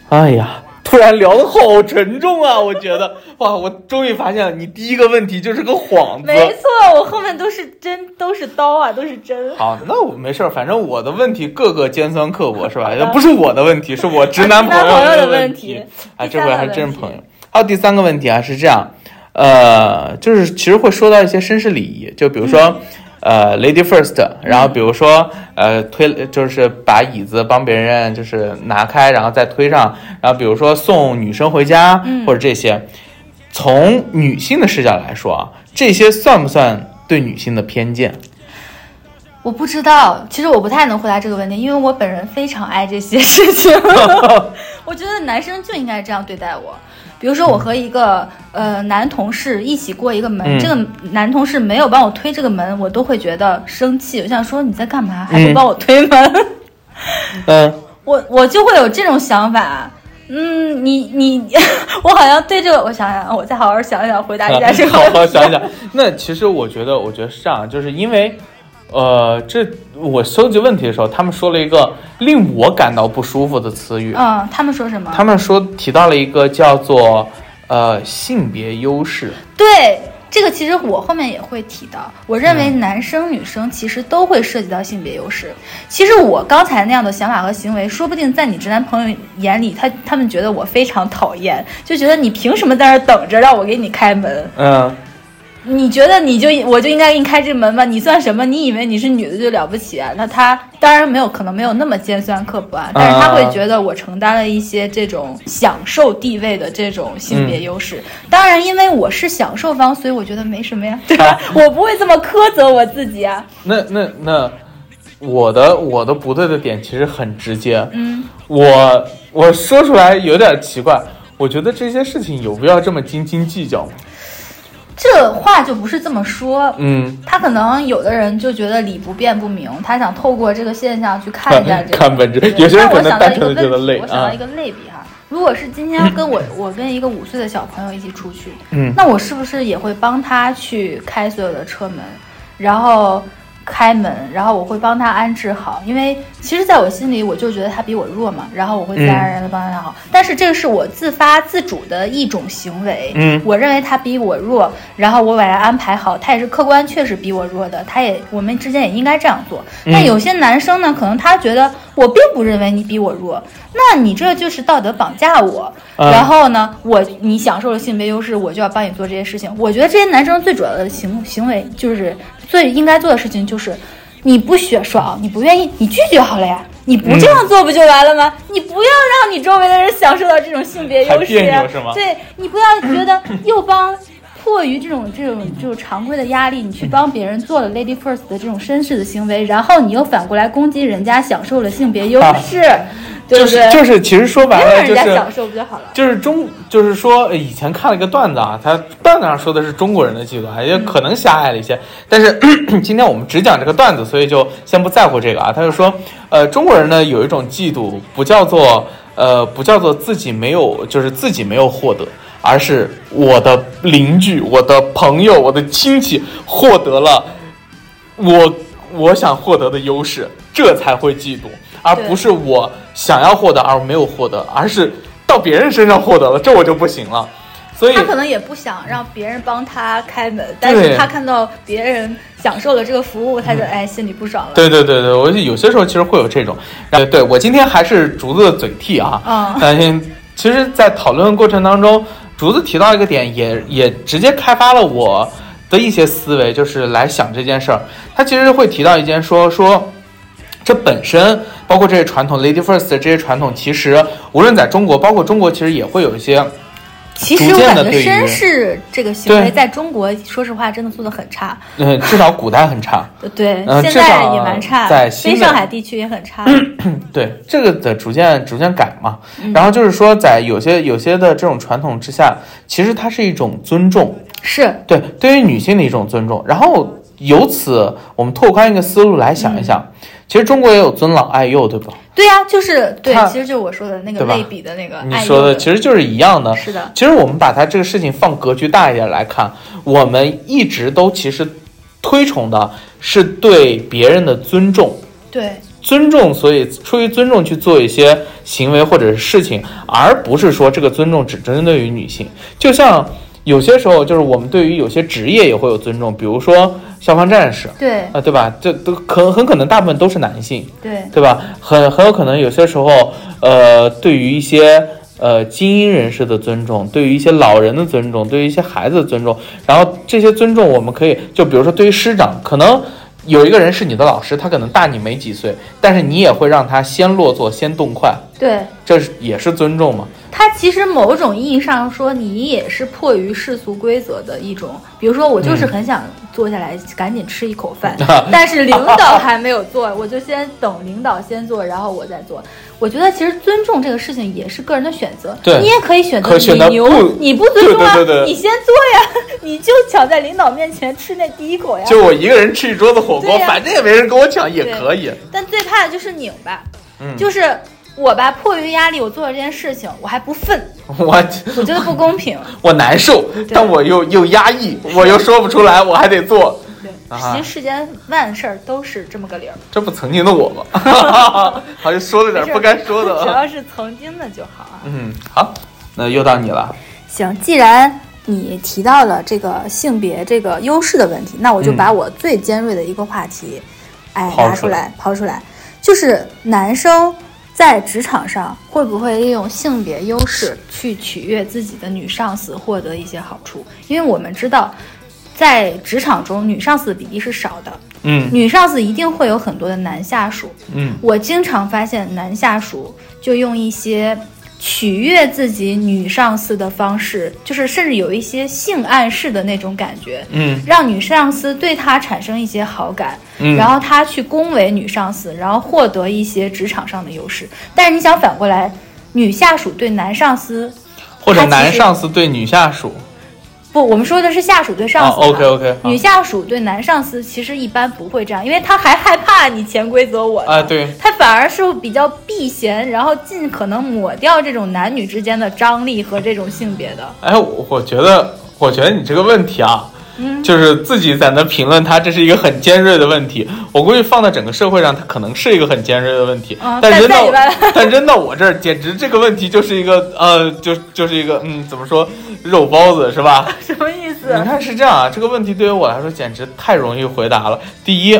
哎呀，突然聊的好沉重啊！我觉得，哇，我终于发现了，你第一个问题就是个幌子。没错，我后面都是针，都是刀啊，都是针。好，那我没事儿，反正我的问题个个尖酸刻薄，是吧？不是我的问题，是我直男朋友的问问题哎，这回还真是朋友。还有第三个问题啊，是这样，呃，就是其实会说到一些绅士礼仪，就比如说。嗯呃，lady first，然后比如说，呃，推就是把椅子帮别人就是拿开，然后再推上，然后比如说送女生回家、嗯或者这些，从女性的视角来说啊，这些算不算对女性的偏见？我不知道，其实我不太能回答这个问题，因为我本人非常爱这些事情。我觉得男生就应该这样对待我。比如说，我和一个呃男同事一起过一个门，嗯这个男同事没有帮我推这个门，我都会觉得生气。我想说你在干嘛，还不嗯帮我推门？嗯，我我就会有这种想法。嗯，你你，我好像对这个，我想想，我再好好想想回答一下这个好。好想一想。那其实我觉得，我觉得是这样，就是因为，呃，这我收集问题的时候，他们说了一个令我感到不舒服的词语，嗯，他们说什么？他们说提到了一个叫做呃性别优势。对这个，其实我后面也会提到。我认为男生女生其实都会涉及到性别优势。其实我刚才那样的想法和行为，说不定在你直男朋友眼里，他他们觉得我非常讨厌，就觉得你凭什么在那儿等着让我给你开门？嗯，你觉得你就我就应该给你开这门吗？你算什么？你以为你是女的就了不起啊？那他当然没有可能没有那么尖酸刻薄啊，但是他会觉得我承担了一些这种享受地位的这种性别优势。当然，因为我是享受方，所以我觉得没什么呀，对吧？我不会这么苛责我自己啊。那那那我的我的不对的点其实很直接，嗯，我我说出来有点奇怪，我觉得这些事情有必要这么斤斤计较吗？这话就不是这么说。嗯，他可能有的人就觉得理不辩不明，他想透过这个现象去看一下这个。看本质有些人可能那我想到一个单纯地觉得问题我想到一个类比哈，如果是今天跟我 我跟一个五岁的小朋友一起出去，嗯那我是不是也会帮他去开所有的车门，然后开门，然后我会帮他安置好，因为其实在我心里我就觉得他比我弱嘛，然后我会自然而然的帮他好，但是这个是我自发自主的一种行为，嗯我认为他比我弱，然后我把他安排好，他也是客观确实比我弱的，他也我们之间也应该这样做。但有些男生呢，可能他觉得我并不认为你比我弱，那你这就是道德绑架我。嗯然后呢，我你享受了性别优势，我就要帮你做这些事情。我觉得这些男生最主要的行行为就是最应该做的事情就是，你不学爽，你不愿意，你拒绝好了呀。你不这样做不就完了吗？你不要让你周围的人享受到这种性别优势呀。对你不要觉得 又帮。迫于这种这种这种常规的压力，你去帮别人做了 lady first 的这种绅士的行为，然后你又反过来攻击人家享受了性别优势，对就？是就是，其实说白了就是享受不就好了？就是中，就是说呃以前看了一个段子啊，他段子上说的是中国人的极端，也可能狭隘了一些。但是 今天我们只讲这个段子，所以就先不在乎这个啊。他就说，呃，中国人呢有一种嫉妒，不叫做呃不叫做自己没有，就是自己没有获得，而是我的邻居、我的朋友、我的亲戚获得了我我想获得的优势，这才会嫉妒，而不是我想要获得而没有获得，而是到别人身上获得了，这我就不行了。所以他可能也不想让别人帮他开门，但是他看到别人享受了这个服务，他就哎心里不爽了。对对对对，我有些时候其实会有这种，呃，对我今天还是竹子的嘴替啊，嗯嗯，其实，在讨论的过程当中，竹子提到一个点也，也直接开发了我的一些思维，就是来想这件事儿。他其实会提到一件说说，这本身包括这些传统 lady first 这些传统，其实无论在中国，包括中国，其实也会有一些其实我感觉绅士这个行为在中国，说实话真的做的很差。嗯，至少古代很差。对，现在也蛮差，在新非上海地区也很差。对这个的逐渐逐渐改嘛，嗯然后就是说，在有些有些的这种传统之下，其实它是一种尊重，是，对对于女性的一种尊重。然后由此我们拓宽一个思路来想一想，其实中国也有尊老爱幼，对吧？对呀、就是对，其实就是我说的那个类比的那个你说的其实就是一样的。是的，其实我们把它这个事情放格局大一点来看，我们一直都其实推崇的是对别人的尊重。对，尊重，所以出于尊重去做一些行为或者是事情，而不是说这个尊重只针对于女性。就像有些时候，就是我们对于有些职业也会有尊重，比如说消防战士，对啊、对吧？这都可很可能大部分都是男性，对对吧？很很有可能有些时候，呃，对于一些呃精英人士的尊重，对于一些老人的尊重，对于一些孩子的尊重，然后这些尊重我们可以就比如说对于师长，可能有一个人是你的老师，他可能大你没几岁，但是你也会让他先落座，先动筷，对，这是也是尊重嘛？它其实某种意义上说，你也是迫于世俗规则的一种。比如说，我就是很想坐下来赶紧吃一口饭，但是领导还没有做，我就先等领导先做，然后我再做。我觉得其实尊重这个事情也是个人的选择，你也可以选择你牛不，你不尊重啊，对对对对你先做呀，你就抢在领导面前吃那第一口呀。就我一个人吃一桌子火锅，反正也没人跟我抢，也可以。但最怕的就是拧吧，嗯就是我吧，迫于压力，我做了这件事情，我还不愤，我我觉得不公平。我难受，但我又又压抑，我又说不出来，我还得做。对，啊其实世间万事儿都是这么个理儿，这不曾经的我吗？好像说了点不该说的只啊。要是曾经的就好啊。嗯，好，那又到你了。行，既然你提到了这个性别这个优势的问题，那我就嗯把我最尖锐的一个话题，哎，拿出来抛出来，就是男生在职场上会不会利用性别优势去取悦自己的女上司，获得一些好处？因为我们知道。在职场中，女上司的比例是少的，嗯女上司一定会有很多的男下属，嗯我经常发现男下属就用一些取悦自己女上司的方式，就是甚至有一些性暗示的那种感觉，嗯让女上司对他产生一些好感，嗯，然后他去恭维女上司，然后获得一些职场上的优势。但是你想反过来，女下属对男上司或者男上司对女下属不，我们说的是下属对上司嘛。OK OK 女下属对男上司其实一般不会这样，因为他还害怕你潜规则我呢啊，对，他反而是比较避嫌，然后尽可能抹掉这种男女之间的张力和这种性别的。哎，我我觉得，我觉得你这个问题啊，嗯就是自己在那评论他，这是一个很尖锐的问题。我估计放在整个社会上，它可能是一个很尖锐的问题。嗯但扔到 但扔到我这儿，简直这个问题就是一个呃，就就是一个嗯，怎么说肉包子是吧？什么意思你看是这样啊，这个问题对于我来说简直太容易回答了。第一，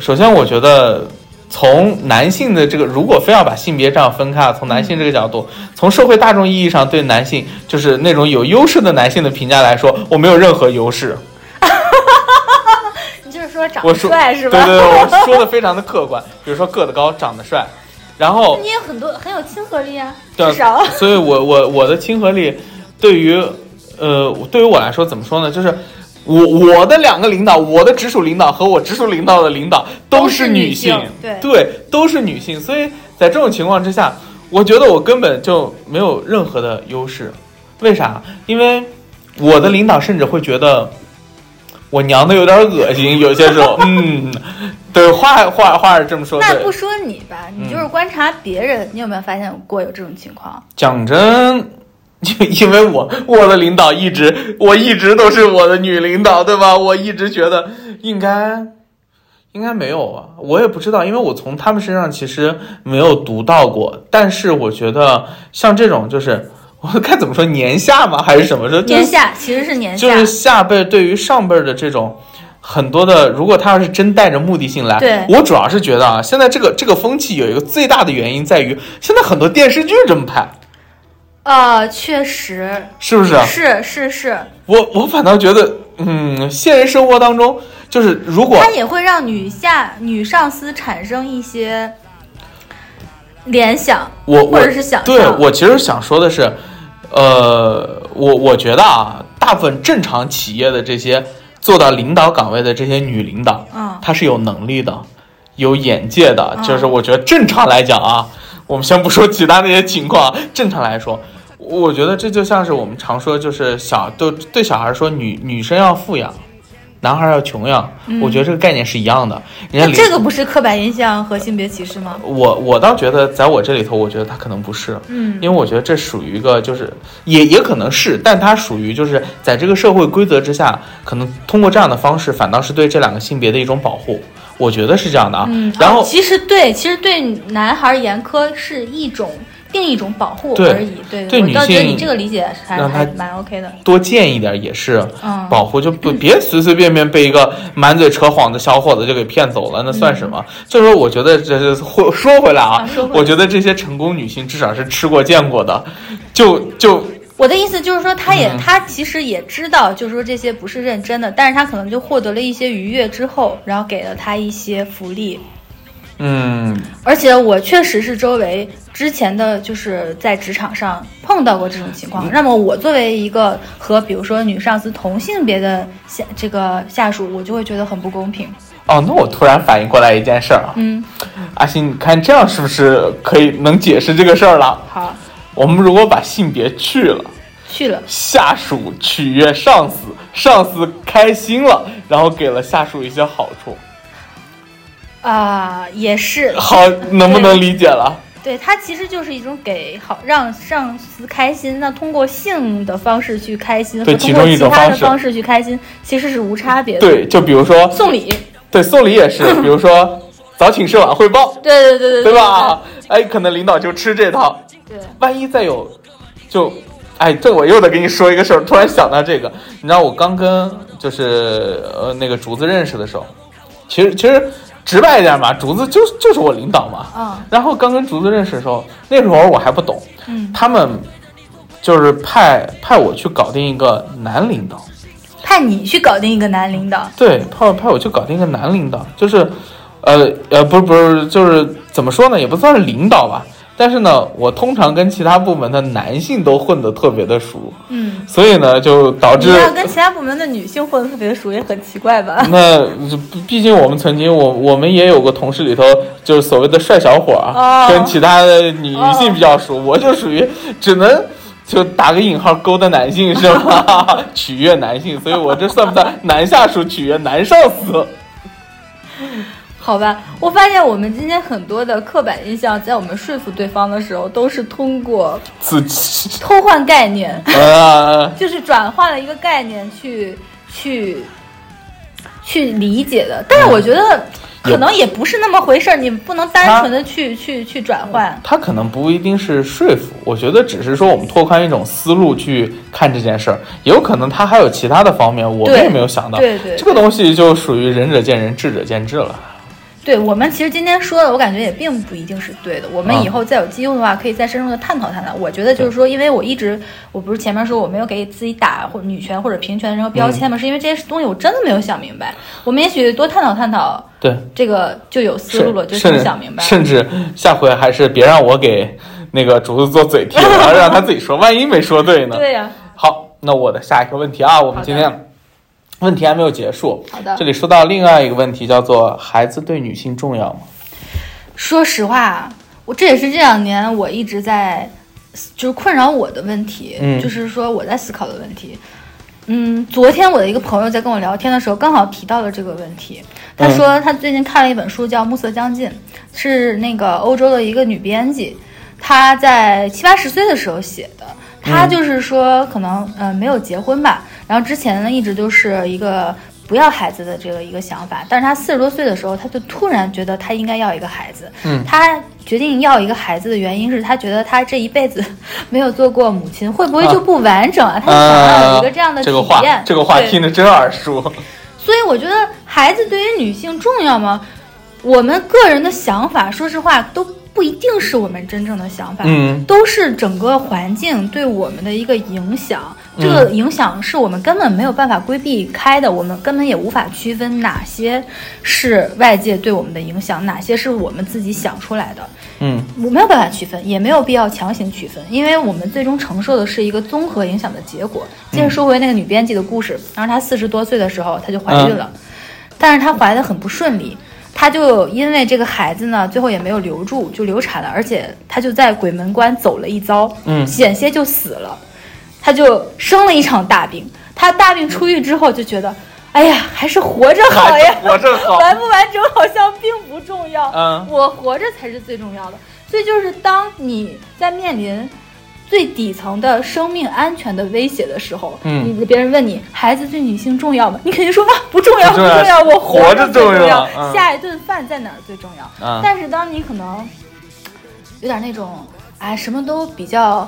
首先我觉得从男性的这个，如果非要把性别这样分开啊，从男性这个角度，从社会大众意义上对男性就是那种有优势的男性的评价来说，我没有任何优势。你就是说长得帅是吧？对对对，我 说的非常的客观，比如说个子高，长得帅，然后你有很多很有亲和力啊，对至少所以我我我的亲和力对于呃对于我来说怎么说呢？就是我我的两个领导，我的直属领导和我直属领导的领导都是女性，对都是女性，所以在这种情况之下，我觉得我根本就没有任何的优势。为啥？因为我的领导甚至会觉得我娘的有点恶心，有些时候，嗯，对，话话话是这么说，对那不说你吧，你就是观察别人，你有没有发现过有这种情况？讲真，因因为我我的领导一直我一直都是我的女领导，对吧？我一直觉得应该应该没有啊，我也不知道，因为我从他们身上其实没有读到过。但是我觉得像这种就是我该怎么说年下吗？还是什么说？就是年下其实是年下，就是下辈对于上辈的这种很多的，如果他要是真带着目的性来，对我主要是觉得啊，现在这个这个风气有一个最大的原因在于，现在很多电视剧这么拍，呃，确实是不是？是是是，我我反倒觉得，嗯，现实生活当中，就是如果它也会让女下女上司产生一些联想，我我或者是想对我其实想说的是，呃，我我觉得啊，大部分正常企业的这些做到领导岗位的这些女领导，嗯她是有能力的，有眼界的，嗯就是我觉得正常来讲啊，我们先不说其他那些情况，正常来说。我觉得这就像是我们常说，就是小都对小孩说女女生要富养，男孩要穷养，我觉得这个概念是一样的。人家这个不是刻板印象和性别歧视吗？我我倒觉得，在我这里头，我觉得他可能不是，嗯因为我觉得这属于一个，就是也也可能是，但它属于就是在这个社会规则之下，可能通过这样的方式，反倒是对这两个性别的一种保护，我觉得是这样的啊。嗯，然后哦其实对，其实对男孩严苛是一种另一种保护而已。对，对女我倒觉得性你这个理解还还蛮 OK 的。多见一点也是嗯保护，就不别随随便便被一个满嘴扯谎的小伙子就给骗走了，那算什么？就是说，我觉得这是说说回来啊我觉得这些成功女性至少是吃过见过的，就就我的意思就是说，他也、嗯他其实也知道，就是说这些不是认真的，但是他可能就获得了一些愉悦之后，然后给了他一些福利。嗯，而且我确实是周围之前的就是在职场上碰到过这种情嗯况。那么我作为一个和比如说女上司同性别的下这个下属，我就会觉得很不公平。哦，那我突然反应过来一件事儿啊，嗯，阿星，你看这样是不是可以能解释这个事儿了？好，我们如果把性别去了，去了。下属取悦上司，上司开心了，然后给了下属一些好处，啊、也是好，能不能理解了？对，它其实就是一种给好让上司开心。那通过性的方式去开心，对其中一种方式方式去开心，其实是无差别的。，对，就比如说送礼，对送礼也是，比如说早请示晚汇报，对对对对对吧？哎，可能领导就吃这套，对，万一再有，就，哎，这我又得跟你说一个事儿，突然想到这个，你知道我刚跟就是呃那个竹子认识的时候，其实其实直白一点嘛，竹子就就是我领导嘛，嗯。然后刚跟竹子认识的时候，那时候我还不懂，嗯，他们就是派派我去搞定一个男领导，派你去搞定一个男领导，对，派派我去搞定一个男领导，就是，呃呃，不是不是，就是怎么说呢，也不算是领导吧。但是呢，我通常跟其他部门的男性都混得特别的熟，嗯，所以呢，就导致你要跟其他部门的女性混得特别熟，也很奇怪吧？那毕毕竟我们曾经我我们也有个同事里头，就是所谓的帅小伙儿，哦跟其他的女性比较熟，我就属于只能。就打个引号勾搭男性是吧？取悦男性，所以我这算不算男下属取悦男上司？好吧，我发现我们今天很多的刻板印象，在我们说服对方的时候，都是通过自己，偷换概念，呃 就是转换了一个概念去去去理解的。但是我觉得可能也不是那么回事儿，你不能单纯的去去去转换。他可能不一定是说服，我觉得只是说我们拓宽一种思路去看这件事儿，也有可能他还有其他的方面，我们也没有想到。对对这个东西就属于仁者见仁，智者见智了。对我们其实今天说的，我感觉也并不一定是对的。我们啊以后再有机会的话，可以再深入的探讨探讨。我觉得就是说，因为我一直，我不是前面说我没有给自己打或女权或者平权任何标签嘛，是因为这些东西我真的没有想明白。我们也许多探讨探讨，对，这个就有思路了，就甚至能想明白。甚至下回还是别让我给那个竹子做嘴替了，让他自己说，万一没说对呢？对呀、好，那我的下一个问题啊，我们今天问题还没有结束。好的这里说到另外一个问题，叫做孩子对女性重要吗？说实话，我这也是这两年我一直在就是困扰我的问题，嗯就是说我在思考的问题。嗯，昨天我的一个朋友在跟我聊天的时候，刚好提到了这个问题。他说他最近看了一本书，叫《暮色将近》，是那个欧洲的一个女编辑，她在七八十岁的时候写的。她就是说，可能呃没有结婚吧，然后之前呢一直都是一个不要孩子的这个一个想法，但是他四十多岁的时候，他就突然觉得他应该要一个孩子。嗯他决定要一个孩子的原因是他觉得他这一辈子没有做过母亲，会不会就不完整啊？她就想要有一个这样的体这个话验。，这个话对听着真耳熟。所以我觉得孩子对于女性重要吗？我们个人的想法，说实话都不一定是我们真正的想法，嗯都是整个环境对我们的一个影响。这个影响是我们根本没有办法规避开的，我们根本也无法区分哪些是外界对我们的影响，哪些是我们自己想出来的。嗯我没有办法区分，也没有必要强行区分，因为我们最终承受的是一个综合影响的结果。接着说回那个女编辑的故事，然后她四十多岁的时候，她就怀孕了，但是她怀的很不顺利，她就因为这个孩子呢，最后也没有留住，就流产了，而且她就在鬼门关走了一遭，嗯险些就死了，她就生了一场大病。他大病初愈之后就觉得。哎呀，还是活着好呀，活着好。完不完整好像并不重要，嗯我活着才是最重要的。所以就是当你在面临最底层的生命安全的威胁的时候，嗯你别人问你孩子对女性重要吗？你肯定说啊不重要，不重要我活着着最重重要嗯下一顿饭在哪儿最重要？嗯但是当你可能有点那种哎什么都比较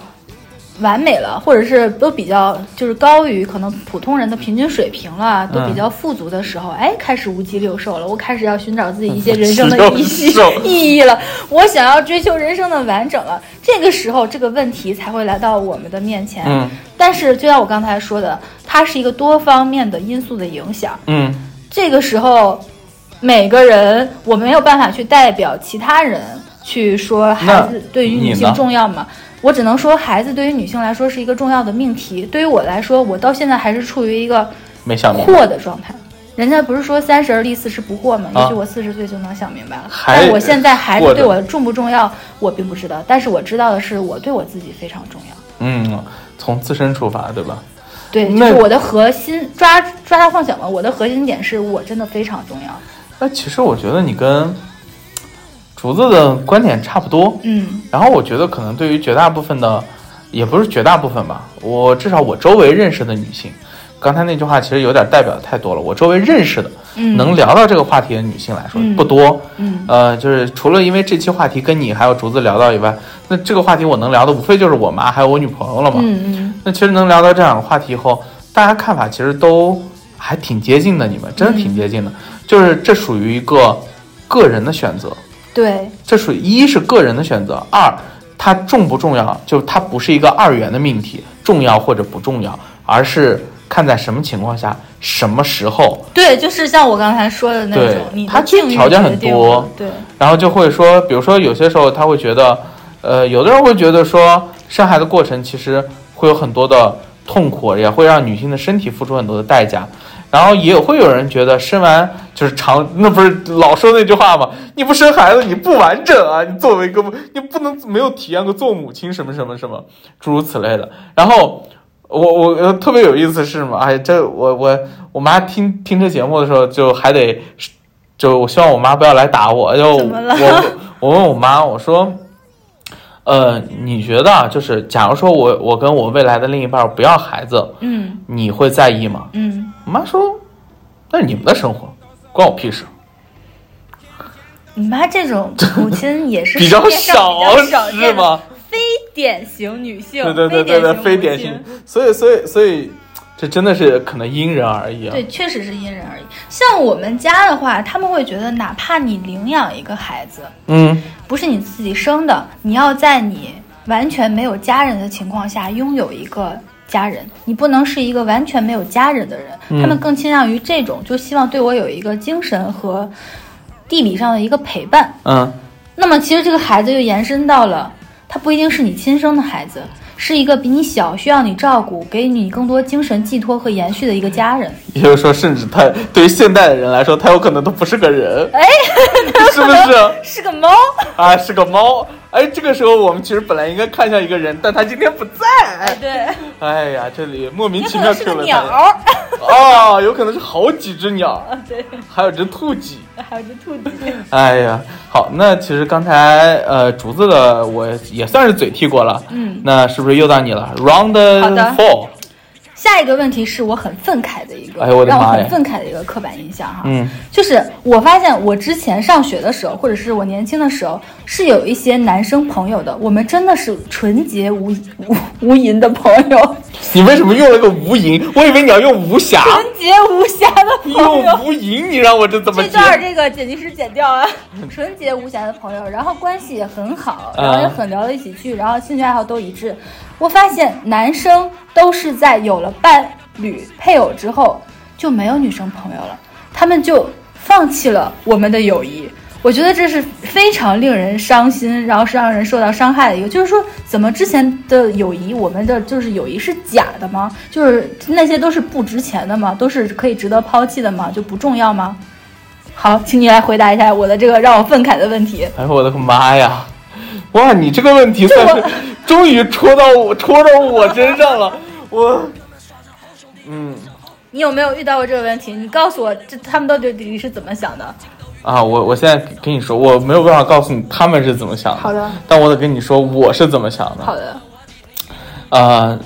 完美了，或者是都比较就是高于可能普通人的平均水平了，都比较富足的时候，哎，开始无鸡六兽了。我开始要寻找自己一些人生的意义 意义了，我想要追求人生的完整了。这个时候，这个问题才会来到我们的面前。嗯但是就像我刚才说的，它是一个多方面的因素的影响。嗯这个时候，每个人我没有办法去代表其他人去说孩子对于女性重要吗？我只能说，孩子对于女性来说是一个重要的命题。对于我来说，我到现在还是处于一个没想明白。惑的状态。人家不是说三十而立，四十不惑吗？啊也许我四十岁就能想明白了。还但我现在孩子对我重不重要，我并不知道。但是我知道的是，我对我自己非常重要。嗯，从自身出发，对吧？对，就是我的核心抓抓大放小嘛。我的核心点是我真的非常重要。那其实我觉得你跟竹子的观点差不多。嗯然后我觉得可能对于绝大部分的，也不是绝大部分吧，我至少我周围认识的女性，刚才那句话其实有点代表的太多了。我周围认识的、嗯，能聊到这个话题的女性来说、嗯不多。嗯呃，就是除了因为这期话题跟你还有竹子聊到以外，那这个话题我能聊的无非就是我妈还有我女朋友了嘛。嗯嗯那其实能聊到这两个话题以后，大家看法其实都还挺接近的，你们真的挺接近的。就是这属于一个个人的选择，对，这属于一是个人的选择，二它重不重要，就它不是一个二元的命题，重要或者不重要，而是看在什么情况下、什么时候，对，就是像我刚才说的那种，你的它条件很多对，然后就会说，比如说有些时候他会觉得，呃，有的人会觉得说，生孩子过程其实会有很多的痛苦，也会让女性的身体付出很多的代价。然后也会有人觉得生完就是长，那不是老说那句话吗？你不生孩子你不完整啊！你作为一个你不能没有体验过做母亲什么什么什么诸如此类的。然后我我呃特别有意思是什么？哎，这我我我妈听听这节目的时候就还得就我希望我妈不要来打我，就我我问我妈我说，呃，你觉得啊，就是假如说我我跟我未来的另一半不要孩子，嗯你会在意吗？嗯，我妈说，那是你们的生活，关我屁事。你妈这种母亲也是 比较少是吗？非典型女性，对对对对非典型。所以所以所以，这真的是可能因人而异啊。对，确实是因人而异。像我们家的话，他们会觉得，哪怕你领养一个孩子，嗯不是你自己生的，你要在你完全没有家人的情况下拥有一个家人，你不能是一个完全没有家人的人。嗯他们更倾向于这种，就希望对我有一个精神和地理上的一个陪伴。嗯，那么其实这个孩子就延伸到了，他不一定是你亲生的孩子，是一个比你小、需要你照顾、给你更多精神寄托和延续的一个家人。也就是说，甚至他对于现代的人来说，他有可能都不是个人，哎，是不是？是个猫。啊，是个猫。哎，这个时候我们其实本来应该看向一个人，但他今天不在。哎，对，哎呀，这里莫名其妙可能是个了鸟哦，有可能是好几只鸟，对，还有只兔几。还有只兔子。哎呀，好，那其实刚才呃竹子的我也算是嘴替过了，嗯，那是不是又到你了？Round four，下一个问题是我很愤慨的一个，哎我让我很愤慨的一个刻板印象哈。嗯就是我发现我之前上学的时候，或者是我年轻的时候，是有一些男生朋友的，我们真的是纯洁无无无垠的朋友，你为什么用了个无垠？我以为你要用无瑕，纯洁无瑕的朋友。用无垠，你让我这怎么接？这段这个剪辑师剪掉啊，纯洁无瑕的朋友，然后关系也很好，然后也很聊得一起去，然后兴趣爱好都一致。我发现男生都是在有了伴侣配偶之后就没有女生朋友了，他们就放弃了我们的友谊。我觉得这是非常令人伤心，然后是让人受到伤害的一个。就是说，怎么之前的友谊，我们的就是友谊是假的吗？就是那些都是不值钱的吗？都是可以值得抛弃的吗？就不重要吗？好，请你来回答一下我的这个让我愤慨的问题。哎呦我的个妈呀！哇，你这个问题算是我终于戳到我戳到我身上了，我嗯你有没有遇到过这个问题？你告诉我，这他们到底底是怎么想的？啊，我我现在跟你说，我没有办法告诉你他们是怎么想的，好的，但我得跟你说我是怎么想的。好的，呃，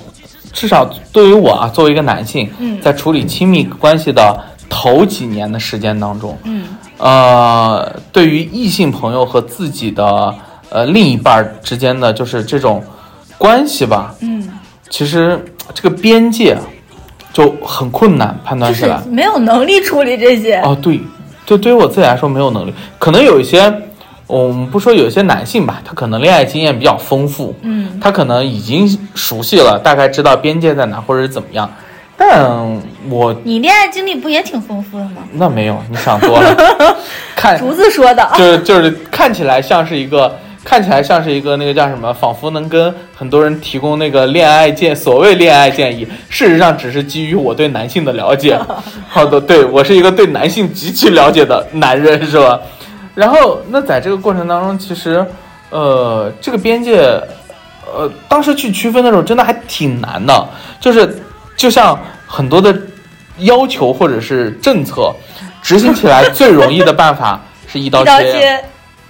至少对于我啊，作为一个男性，嗯在处理亲密关系的头几年的时间当中，嗯呃，对于异性朋友和自己的呃另一半之间的就是这种关系吧，嗯，其实这个边界就很困难判断起来。没有能力处理这些。哦，对，就对于我自己来说没有能力，可能有一些，我们不说有一些男性吧，他可能恋爱经验比较丰富，嗯，他可能已经熟悉了，大概知道边界在哪或者是怎么样，但我你恋爱经历不也挺丰富的吗？那没有，你想多了，看竹子说的。就是就是看起来像是一个。看起来像是一个那个叫什么，仿佛能跟很多人提供那个恋爱建所谓恋爱建议，事实上只是基于我对男性的了解。好的，对我是一个对男性极其了解的男人，是吧？然后那在这个过程当中，其实呃这个边界，呃当时去区分的时候真的还挺难的，就是就像很多的要求或者是政策，执行起来最容易的办法是一刀 一刀切。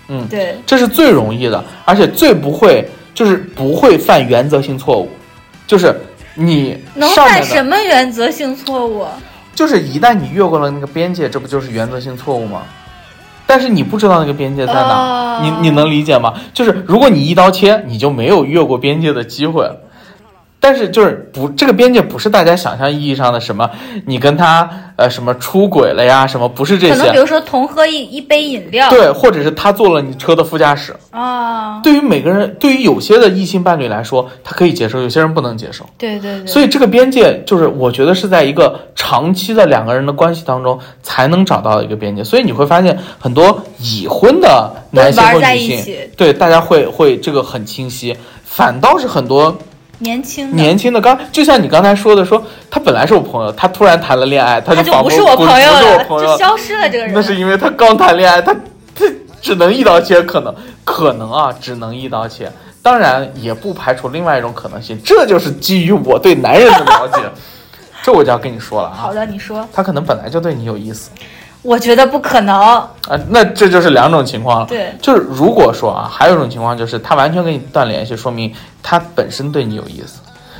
切，嗯，对，这是最容易的，而且最不会就是不会犯原则性错误，就是你能犯什么原则性错误？就是一旦你越过了那个边界，这不就是原则性错误吗？但是你不知道那个边界在哪，哦你你能理解吗？就是如果你一刀切，你就没有越过边界的机会。但是就是不，这个边界不是大家想象意义上的什么，你跟他呃什么出轨了呀，什么不是这些，可能比如说同喝一一杯饮料，对，或者是他坐了你车的副驾驶。啊，对于每个人，对于有些的异性伴侣来说，他可以接受，有些人不能接受。对对对，所以这个边界就是，我觉得是在一个长期的两个人的关系当中才能找到一个边界。所以你会发现，很多已婚的男性或女性，对大家会会这个很清晰。反倒是很多年轻的。年轻的，刚就像你刚才说的，说他本来是我朋友，他突然谈了恋爱，他他就不是我朋友了，就消失了这个人。那是因为他刚谈恋爱，他他只能一刀切，可能可能啊，只能一刀切。当然也不排除另外一种可能性，这就是基于我对男人的了解，这我就要跟你说了啊好，的，你说，他可能本来就对你有意思我觉得不可能。啊，那这就是两种情况了。对就是如果说啊，还有一种情况就是他完全跟你断联系，说明他本身对你有意思。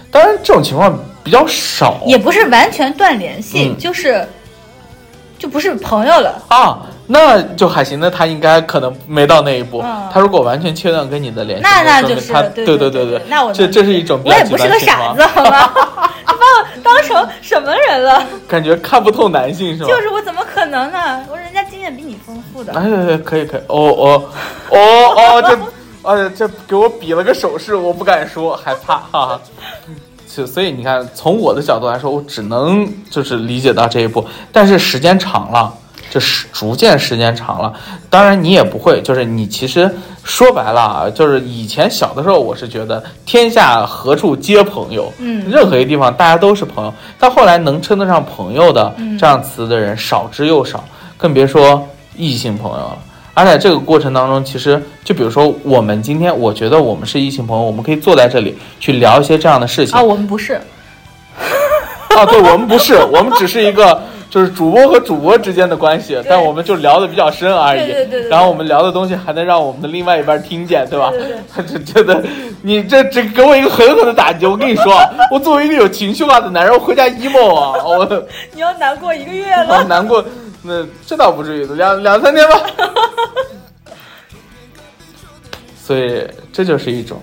当然这种情况比较少，也不是完全断联系，嗯就是就不是朋友了。啊，那就还行，那他应该可能没到那一步。嗯他如果完全切断跟你的联系，那那就是对对对对那我这这是一种我也不是个傻子，好吗？当成什么人了？感觉看不透男性是吧？就是我怎么可能呢？我人家经验比你丰富的。哎对对，可以可以，哦哦哦哦，这，哎呀，这给我比了个手势，我不敢说，害怕哈哈。就所以你看，从我的角度来说，我只能就是理解到这一步，但是时间长了，就是逐渐时间长了，当然你也不会，就是你其实说白了啊，就是以前小的时候，我是觉得天下何处皆朋友，嗯。任何一个地方大家都是朋友，但后来能称得上朋友的嗯。这样词的人少之又少，更别说异性朋友了。而且这个过程当中，其实就比如说我们今天，我觉得我们是异性朋友，我们可以坐在这里去聊一些这样的事情。啊，我们不是，啊，对我们不是，我们只是一个就是主播和主播之间的关系，但我们就聊的比较深而已。对对对对然后我们聊的东西还能让我们的另外一半听见，对吧？对对他 就觉得你这这给我一个狠狠的打击。我跟你说啊，我作为一个有情绪化的男人，我回家 emo 啊，我你要难过一个月我了。难过。那这倒不至于，两两三天吧。所以这就是一种，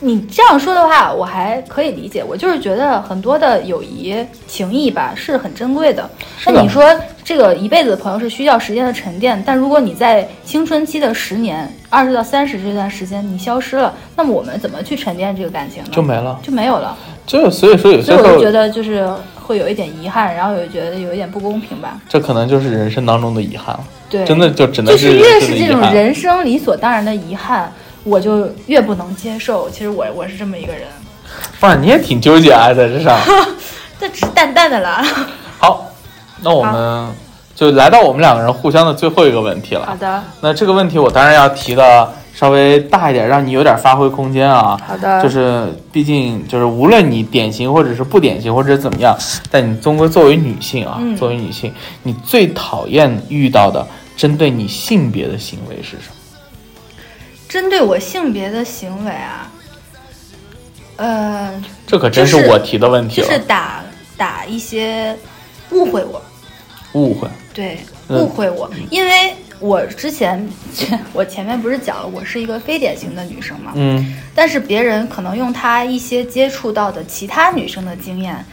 你这样说的话，我还可以理解。我就是觉得很多的友谊、情谊吧是很珍贵的。那你说这个一辈子的朋友是需要时间的沉淀，但如果你在青春期的十年、二十到三十这段时间你消失了，那么我们怎么去沉淀这个感情呢？就没了。就没有了。就所以说有些我就觉，得就是会有一点遗憾，然后有觉得有一点不公平吧。这可能就是人生当中的遗憾了。对，真的就只能就是越是这种。人生理所当然的遗憾，我就越不能接受。其实我我是这么一个人，哇，你也挺纠结啊，在这上。这只是淡淡的啦。好，那我们就来到我们两个人互相的最后一个问题了。好的，那这个问题我当然要提的稍微大一点，让你有点发挥空间啊。好的，就是毕竟就是无论你典型或者是不典型或者怎么样，但你终归作为女性啊，嗯作为女性，你最讨厌遇到的针对你性别的行为是什么？针对我性别的行为啊，呃，这可真是我提的问题了。就是打打一些误会我，误会，对，嗯误会我，因为我之前我前面不是讲了，我是一个非典型的女生嘛，嗯但是别人可能用他一些接触到的其他女生的经验，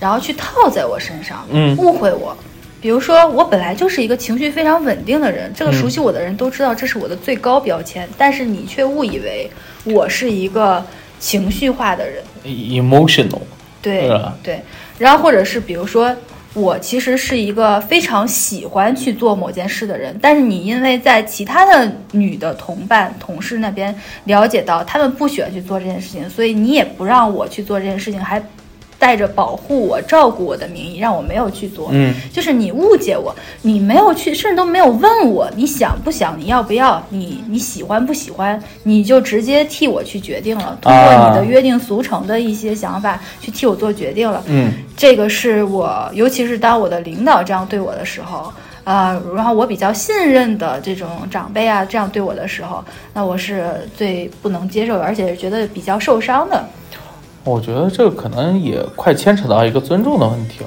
然后去套在我身上，嗯误会我。比如说，我本来就是一个情绪非常稳定的人，这个嗯。熟悉我的人都知道这是我的最高标签，但是你却误以为我是一个情绪化的人。，emotional，对对，然后或者是比如说，我其实是一个非常喜欢去做某件事的人，但是你因为在其他的女的同伴、同事那边了解到他们不喜欢去做这件事情，所以你也不让我去做这件事情，还带着保护我、照顾我的名义让我没有去做。嗯就是你误解我，你没有去，甚至都没有问我你想不想，你要不要，你你喜欢不喜欢，你就直接替我去决定了，通过你的约定俗成的一些想法去替我做决定了。嗯这个是我，尤其是当我的领导这样对我的时候，呃，然后我比较信任的这种长辈啊，这样对我的时候，那我是最不能接受，而且觉得比较受伤的。我觉得这个可能也快牵扯到一个尊重的问题了。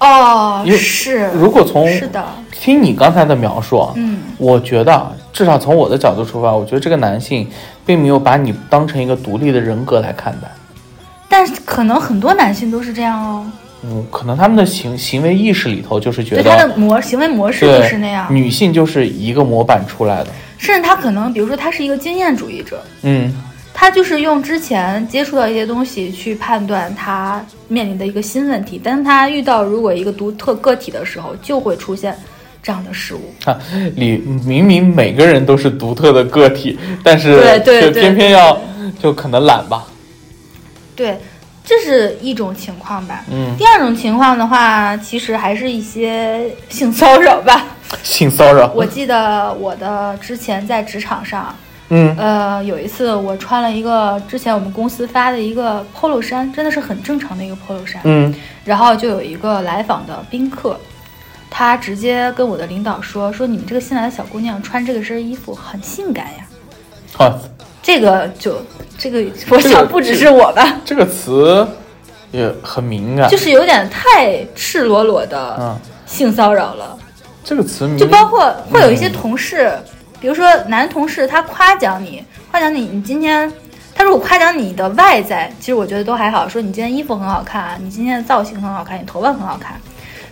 哦因为是，如果从是的，听你刚才的描述啊，嗯，我觉得啊至少从我的角度出发，我觉得这个男性并没有把你当成一个独立的人格来看待。但是可能很多男性都是这样哦，嗯，可能他们的行行为意识里头就是觉对得，他的模行为模式就是那样，女性就是一个模板出来的。甚至他可能，比如说他是一个经验主义者，嗯他就是用之前接触到一些东西去判断他面临的一个新问题，但是他遇到如果一个独特个体的时候，就会出现这样的事物。啊，你明明每个人都是独特的个体，但是就对对对偏偏要就可能懒吧。对，这是一种情况吧。嗯，第二种情况的话，其实还是一些性骚扰吧。性骚扰。我记得我的之前在职场上，嗯呃，有一次我穿了一个之前我们公司发的一个 polo 衫，真的是很正常的一个 polo 衫。嗯然后就有一个来访的宾客，他直接跟我的领导说：“说你们这个新来的小姑娘穿这个身衣服很性感呀。好，”这个就这个，我这个想不只是我吧，这个词也很敏感。就是有点太赤裸裸的嗯，性骚扰了。这个词明就包括会有一些同事，比如说男同事，他夸奖你，夸奖你，你今天。他如果夸奖你的外在，其实我觉得都还好，说你今天衣服很好看，你今天的造型很好看，你头发很好看。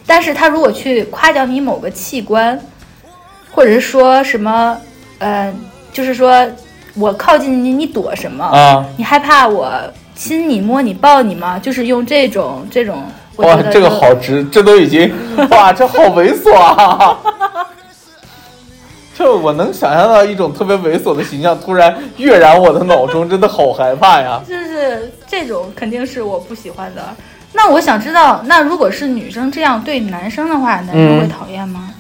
但是他如果去夸奖你某个器官，或者是说什么，呃，就是说我靠近你，你躲什么？啊，你害怕我亲你、摸你、抱你吗？就是用这种这种，哇，这个好直，这都已经哇，这好猥琐啊！就我能想象到一种特别猥琐的形象突然跃然我的脑中，真的好害怕呀！就是这种肯定是我不喜欢的。那我想知道，那如果是女生这样对男生的话，男生会嗯讨厌吗？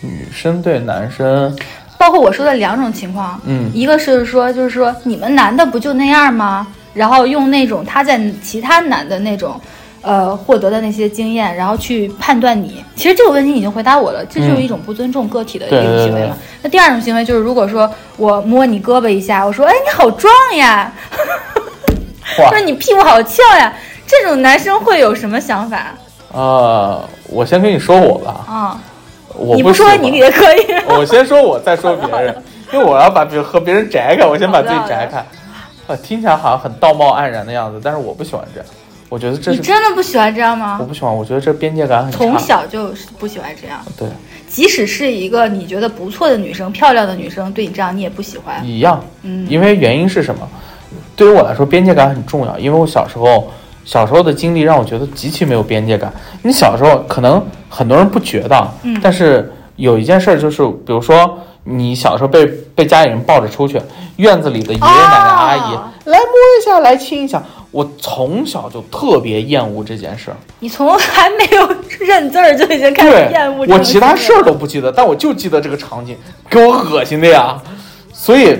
女生对男生，包括我说的两种情况，嗯一个是说，就是说你们男的不就那样吗？然后用那种他在其他男的那种，呃，获得的那些经验，然后去判断你。其实这个问题已经回答我了，这就是一种不尊重个体的一种行为了。那第二种行为就是，如果说我摸你胳膊一下，我说，哎，你好壮呀，哇 说你屁股好翘呀，这种男生会有什么想法呃，我先跟你说我吧，啊？我你不说你也可以。我先说我，再说别人，因为我要把别和别人摘开，我先把自己摘开。啊，听起来好像很道貌岸然的样子，但是我不喜欢这样，我觉得这你真的不喜欢这样吗我？不喜欢，我觉得这边界感很差。从小就是不喜欢这样，对即使是一个你觉得不错的女生、漂亮的女生对你这样，你也不喜欢。一样，嗯因为原因是什么？对于我来说，边界感很重要，因为我小时候小时候的经历让我觉得极其没有边界感。你小时候可能很多人不觉得，嗯但是有一件事儿就是，比如说你小时候被被家里人抱着出去，院子里的爷爷奶奶、阿姨哦来摸一下，来亲一下，我从小就特别厌恶这件事儿。你从还没有认字儿就已经开始厌恶，这种我其他事儿都不记得，但我就记得这个场景，给我恶心的呀。所以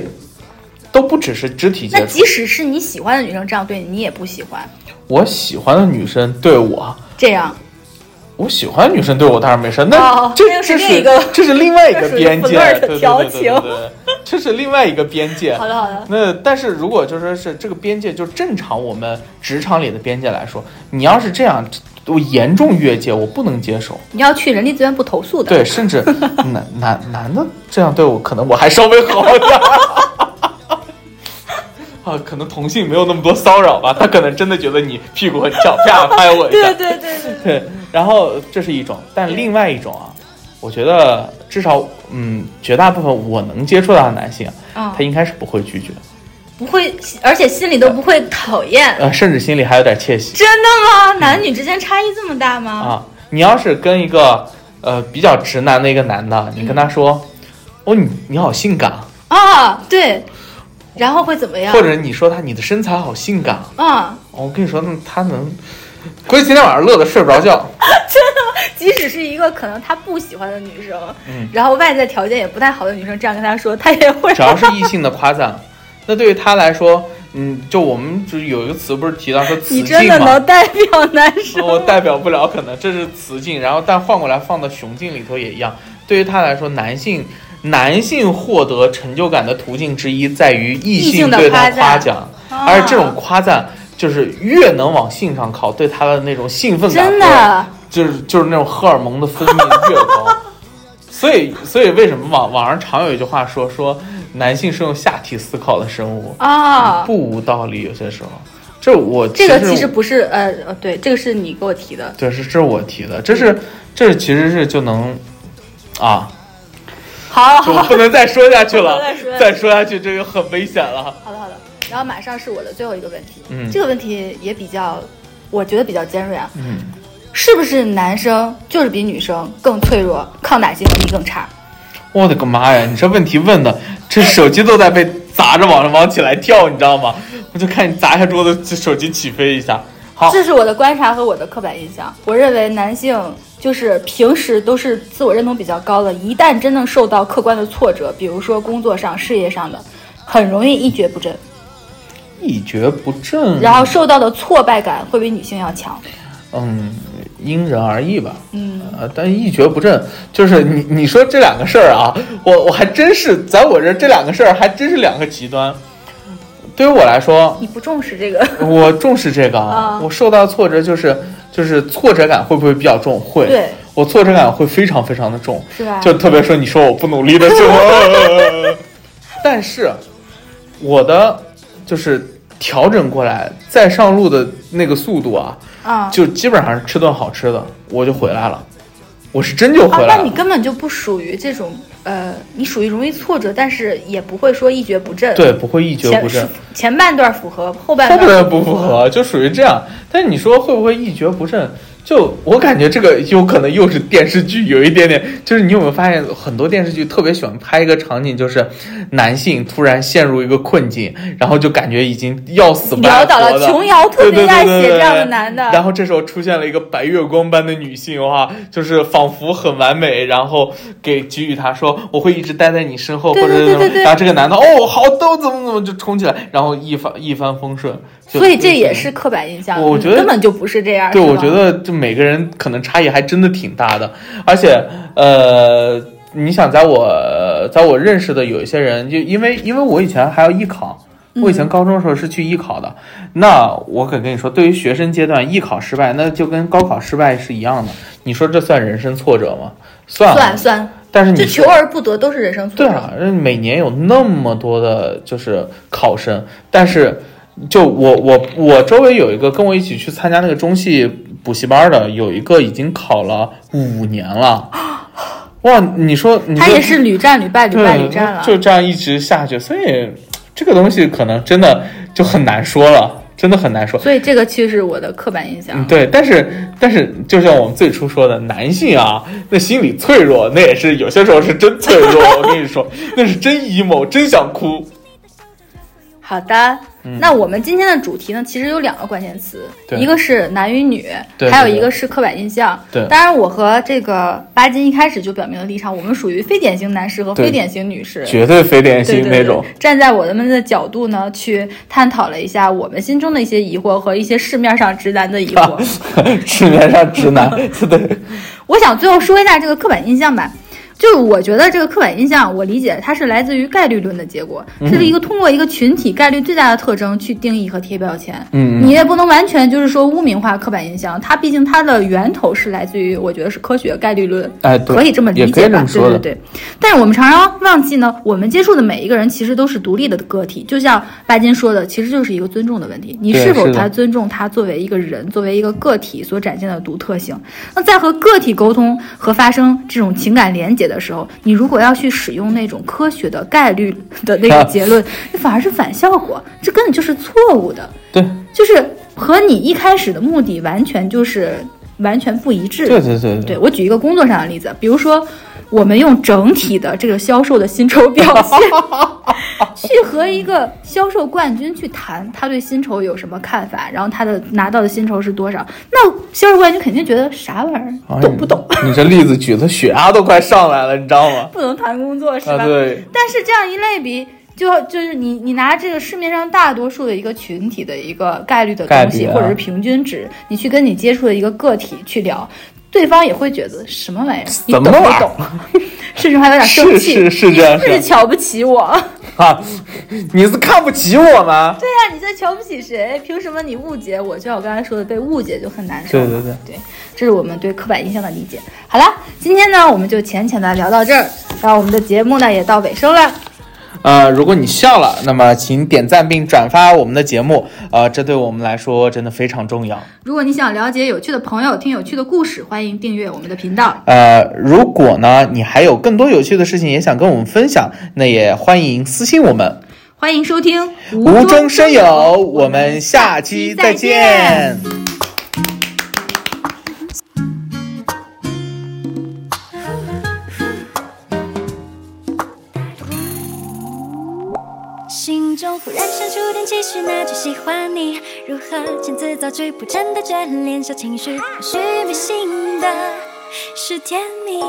都不只是肢体接触。那即使是你喜欢的女生这样对你，你也不喜欢我喜欢的女生对我，这样。我喜欢女生对我当然没事，那哦这这另一个这是另外一个边界对对对对对这是另外一个边界。好的，好的。那但是如果就说是这个边界，就正常我们职场里的边界来说，你要是这样，我严重越界，我不能接受。你要去人力资源部投诉的。对，甚至 男男男的这样对我，可能我还稍微好点儿。啊，可能同性没有那么多骚扰吧，他可能真的觉得你屁股很翘，啪拍我一下。对对对对。对，然后这是一种，但另外一种啊，我觉得至少嗯，绝大部分我能接触到的男性他应该是不会拒绝，不会，而且心里都不会讨厌。呃，甚至心里还有点窃喜真的吗？男女之间差异这么大吗？啊。你要是跟一个呃比较直男的一个男的，你跟他说，哦，你你好性感啊，啊，对。然后会怎么样？或者你说他你的身材好性感啊，我跟你说，那他能，估计今天晚上乐得睡不着觉。真的即使是一个可能他不喜欢的女生，嗯然后外在条件也不太好的女生，这样跟他说，他也会。只要是异性的夸赞，那对于他来说，嗯，就我们就是有一个词不是提到说雌你真竞嘛，的能代表男生？我代表不了，可能这是雌竞，然后但换过来放到雄竞里头也一样。对于他来说，男性男性获得成就感的途径之一在于异异性对他夸奖，啊而这种夸赞就是越能往性上靠，对他的那种兴奋感真的，就是就是那种荷尔蒙的分泌越高。所以，所以为什么网网上常有一句话说说男性是用下体思考的生物啊，不无道理。有些时候，这我这个其实不是呃呃，对，这个是你给我提的。对，是这是我提的，这是这是其实是就能啊，好好就不能再说下去了再说下，去再说下去这就很危险了。好的好的，然后马上是我的最后一个问题，嗯这个问题也比较，我觉得比较尖锐啊，嗯，是不是男生就是比女生更脆弱，抗打击能力更差？我的个妈呀！你这问题问的，这手机都在被砸着往上往起来跳，你知道吗？我就看你砸一下桌子，这手机起飞一下。好，这是我的观察和我的刻板印象。我认为男性就是平时都是自我认同比较高的，一旦真正受到客观的挫折，比如说工作上、事业上的，很容易一蹶不振，一蹶不振，然后受到的挫败感会比女性要强。嗯，因人而异吧。嗯，呃，但一蹶不振，就是你你说这两个事儿啊，我我还真是在我这儿这两个事儿还真是两个极端。对于我来说，你不重视这个，我重视这个啊我受到挫折就是就是挫折感会不会比较重？会，对，我挫折感会非常非常的重，是吧？就特别说你说我不努力的时候，但是我的就是调整过来再上路的那个速度啊，啊，就基本上是吃顿好吃的，我就回来了，我是真就啊回，来了。那你根本就不属于这种，呃，你属于容易挫折，但是也不会说一蹶不振。对，不会一蹶不振，前半段符合，后半后段不符合，就属于这样。但你说会不会一蹶不振？就我感觉这个有可能又是电视剧有一点点，就是你有没有发现很多电视剧特别喜欢拍一个场景，就是男性突然陷入一个困境，然后就感觉已经要死潦倒了。的。琼瑶特别爱写这样的对男的，然后这时候出现了一个白月光般的女性，哇，就是仿佛很完美，然后给给予他说我会一直待在你身后，或者是怎么然后这个男的哦好逗怎么怎么就冲起来，然后一帆一帆风顺。就所以这也是刻板印象。我觉得根本就不是这样。对，我觉得就每个人可能差异还真的挺大的，而且呃，你想在我在我认识的有一些人，就因为因为我以前还要艺考。我以前高中的时候是去艺考的，那我可跟你说，对于学生阶段艺考失败，那就跟高考失败是一样的。你说这算人生挫折吗？算啊算算，但是你说求而不得都是人生挫折。对啊，每年有那么多的就是考生，但是就我我我周围有一个跟我一起去参加那个中戏补习班的，有一个已经考了五年了。哇，你说你他也是屡战屡败，屡败屡战了。就这样一直下去，所以这个东西可能真的就很难说了，真的很难说。所以这个其实是我的刻板印象。嗯，对，但是但是，就像我们最初说的，男性啊，那心理脆弱，那也是有些时候是真脆弱。我跟你说，那是真 emo，真想哭。好的，那我们今天的主题呢，其实有两个关键词，一个是男与女，还有一个是刻板印象。对当然我和这个巴金一开始就表明了立场，我们属于非典型男士和非典型女士。绝对非典型那种。站在我们的角度呢，去探讨了一下我们心中的一些疑惑和一些市面上直男的疑惑。市面上直男，对，我想最后说一下这个刻板印象吧。就是我觉得这个刻板印象，我理解它是来自于概率论的结果，是一个通过一个群体概率最大的特征去定义和贴标签。嗯你也不能完全就是说污名化刻板印象，它毕竟它的源头是来自于我觉得是科学概率论，哎对可以这么理解吧？对对对。但是我们常常忘记呢，我们接触的每一个人其实都是独立的个体，就像巴金说的，其实就是一个尊重的问题，你是否他尊重他作为一个人，作为一个个体所展现的独特性。那在和个体沟通和发生这种情感连接的时候，你如果要去使用那种科学的概率的那个结论，反而是反效果，这根本就是错误的，对，就是和你一开始的目的完全就是完全不一致。对对对对我举一个工作上的例子，比如说，我们用整体的这个销售的薪酬表现，去和一个销售冠军去谈他对薪酬有什么看法，然后他的拿到的薪酬是多少，那销售冠军肯定觉得啥玩意儿，懂不懂？哎你这例子举的血压都快上来了，你知道吗？不能谈工作是吧？啊，对，但是这样一类比，就就是你你拿这个市面上大多数的一个群体的一个概率的东西，啊或者是平均值，你去跟你接触的一个个体去聊，对方也会觉得什么玩意儿，你懂不怎么玩儿懂？甚至还有点生气，是是这样你是瞧不起我？啊，你是看不起我吗？对呀、你在瞧不起谁？凭什么你误解我？就像我刚才说的，被误解就很难受。对对对对，这是我们对刻板印象的理解。好了，今天呢，我们就浅浅的聊到这儿，然后我们的节目呢也到尾声了。呃，如果你笑了，那么请点赞并转发我们的节目，呃，这对我们来说真的非常重要。如果你想了解有趣的朋友，听有趣的故事，欢迎订阅我们的频道。呃，如果呢你还有更多有趣的事情也想跟我们分享，那也欢迎私信我们。欢迎收听无中生有，我们下期再见。忽然生出点期许，那就喜欢你。如何遣词造句，不真的眷恋小情绪，或许迷信的是甜蜜。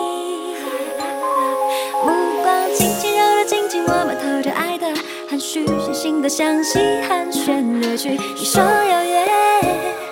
目光轻轻柔柔，紧紧握摸，透着爱的含蓄，细心的向西寒暄略去，你说要约。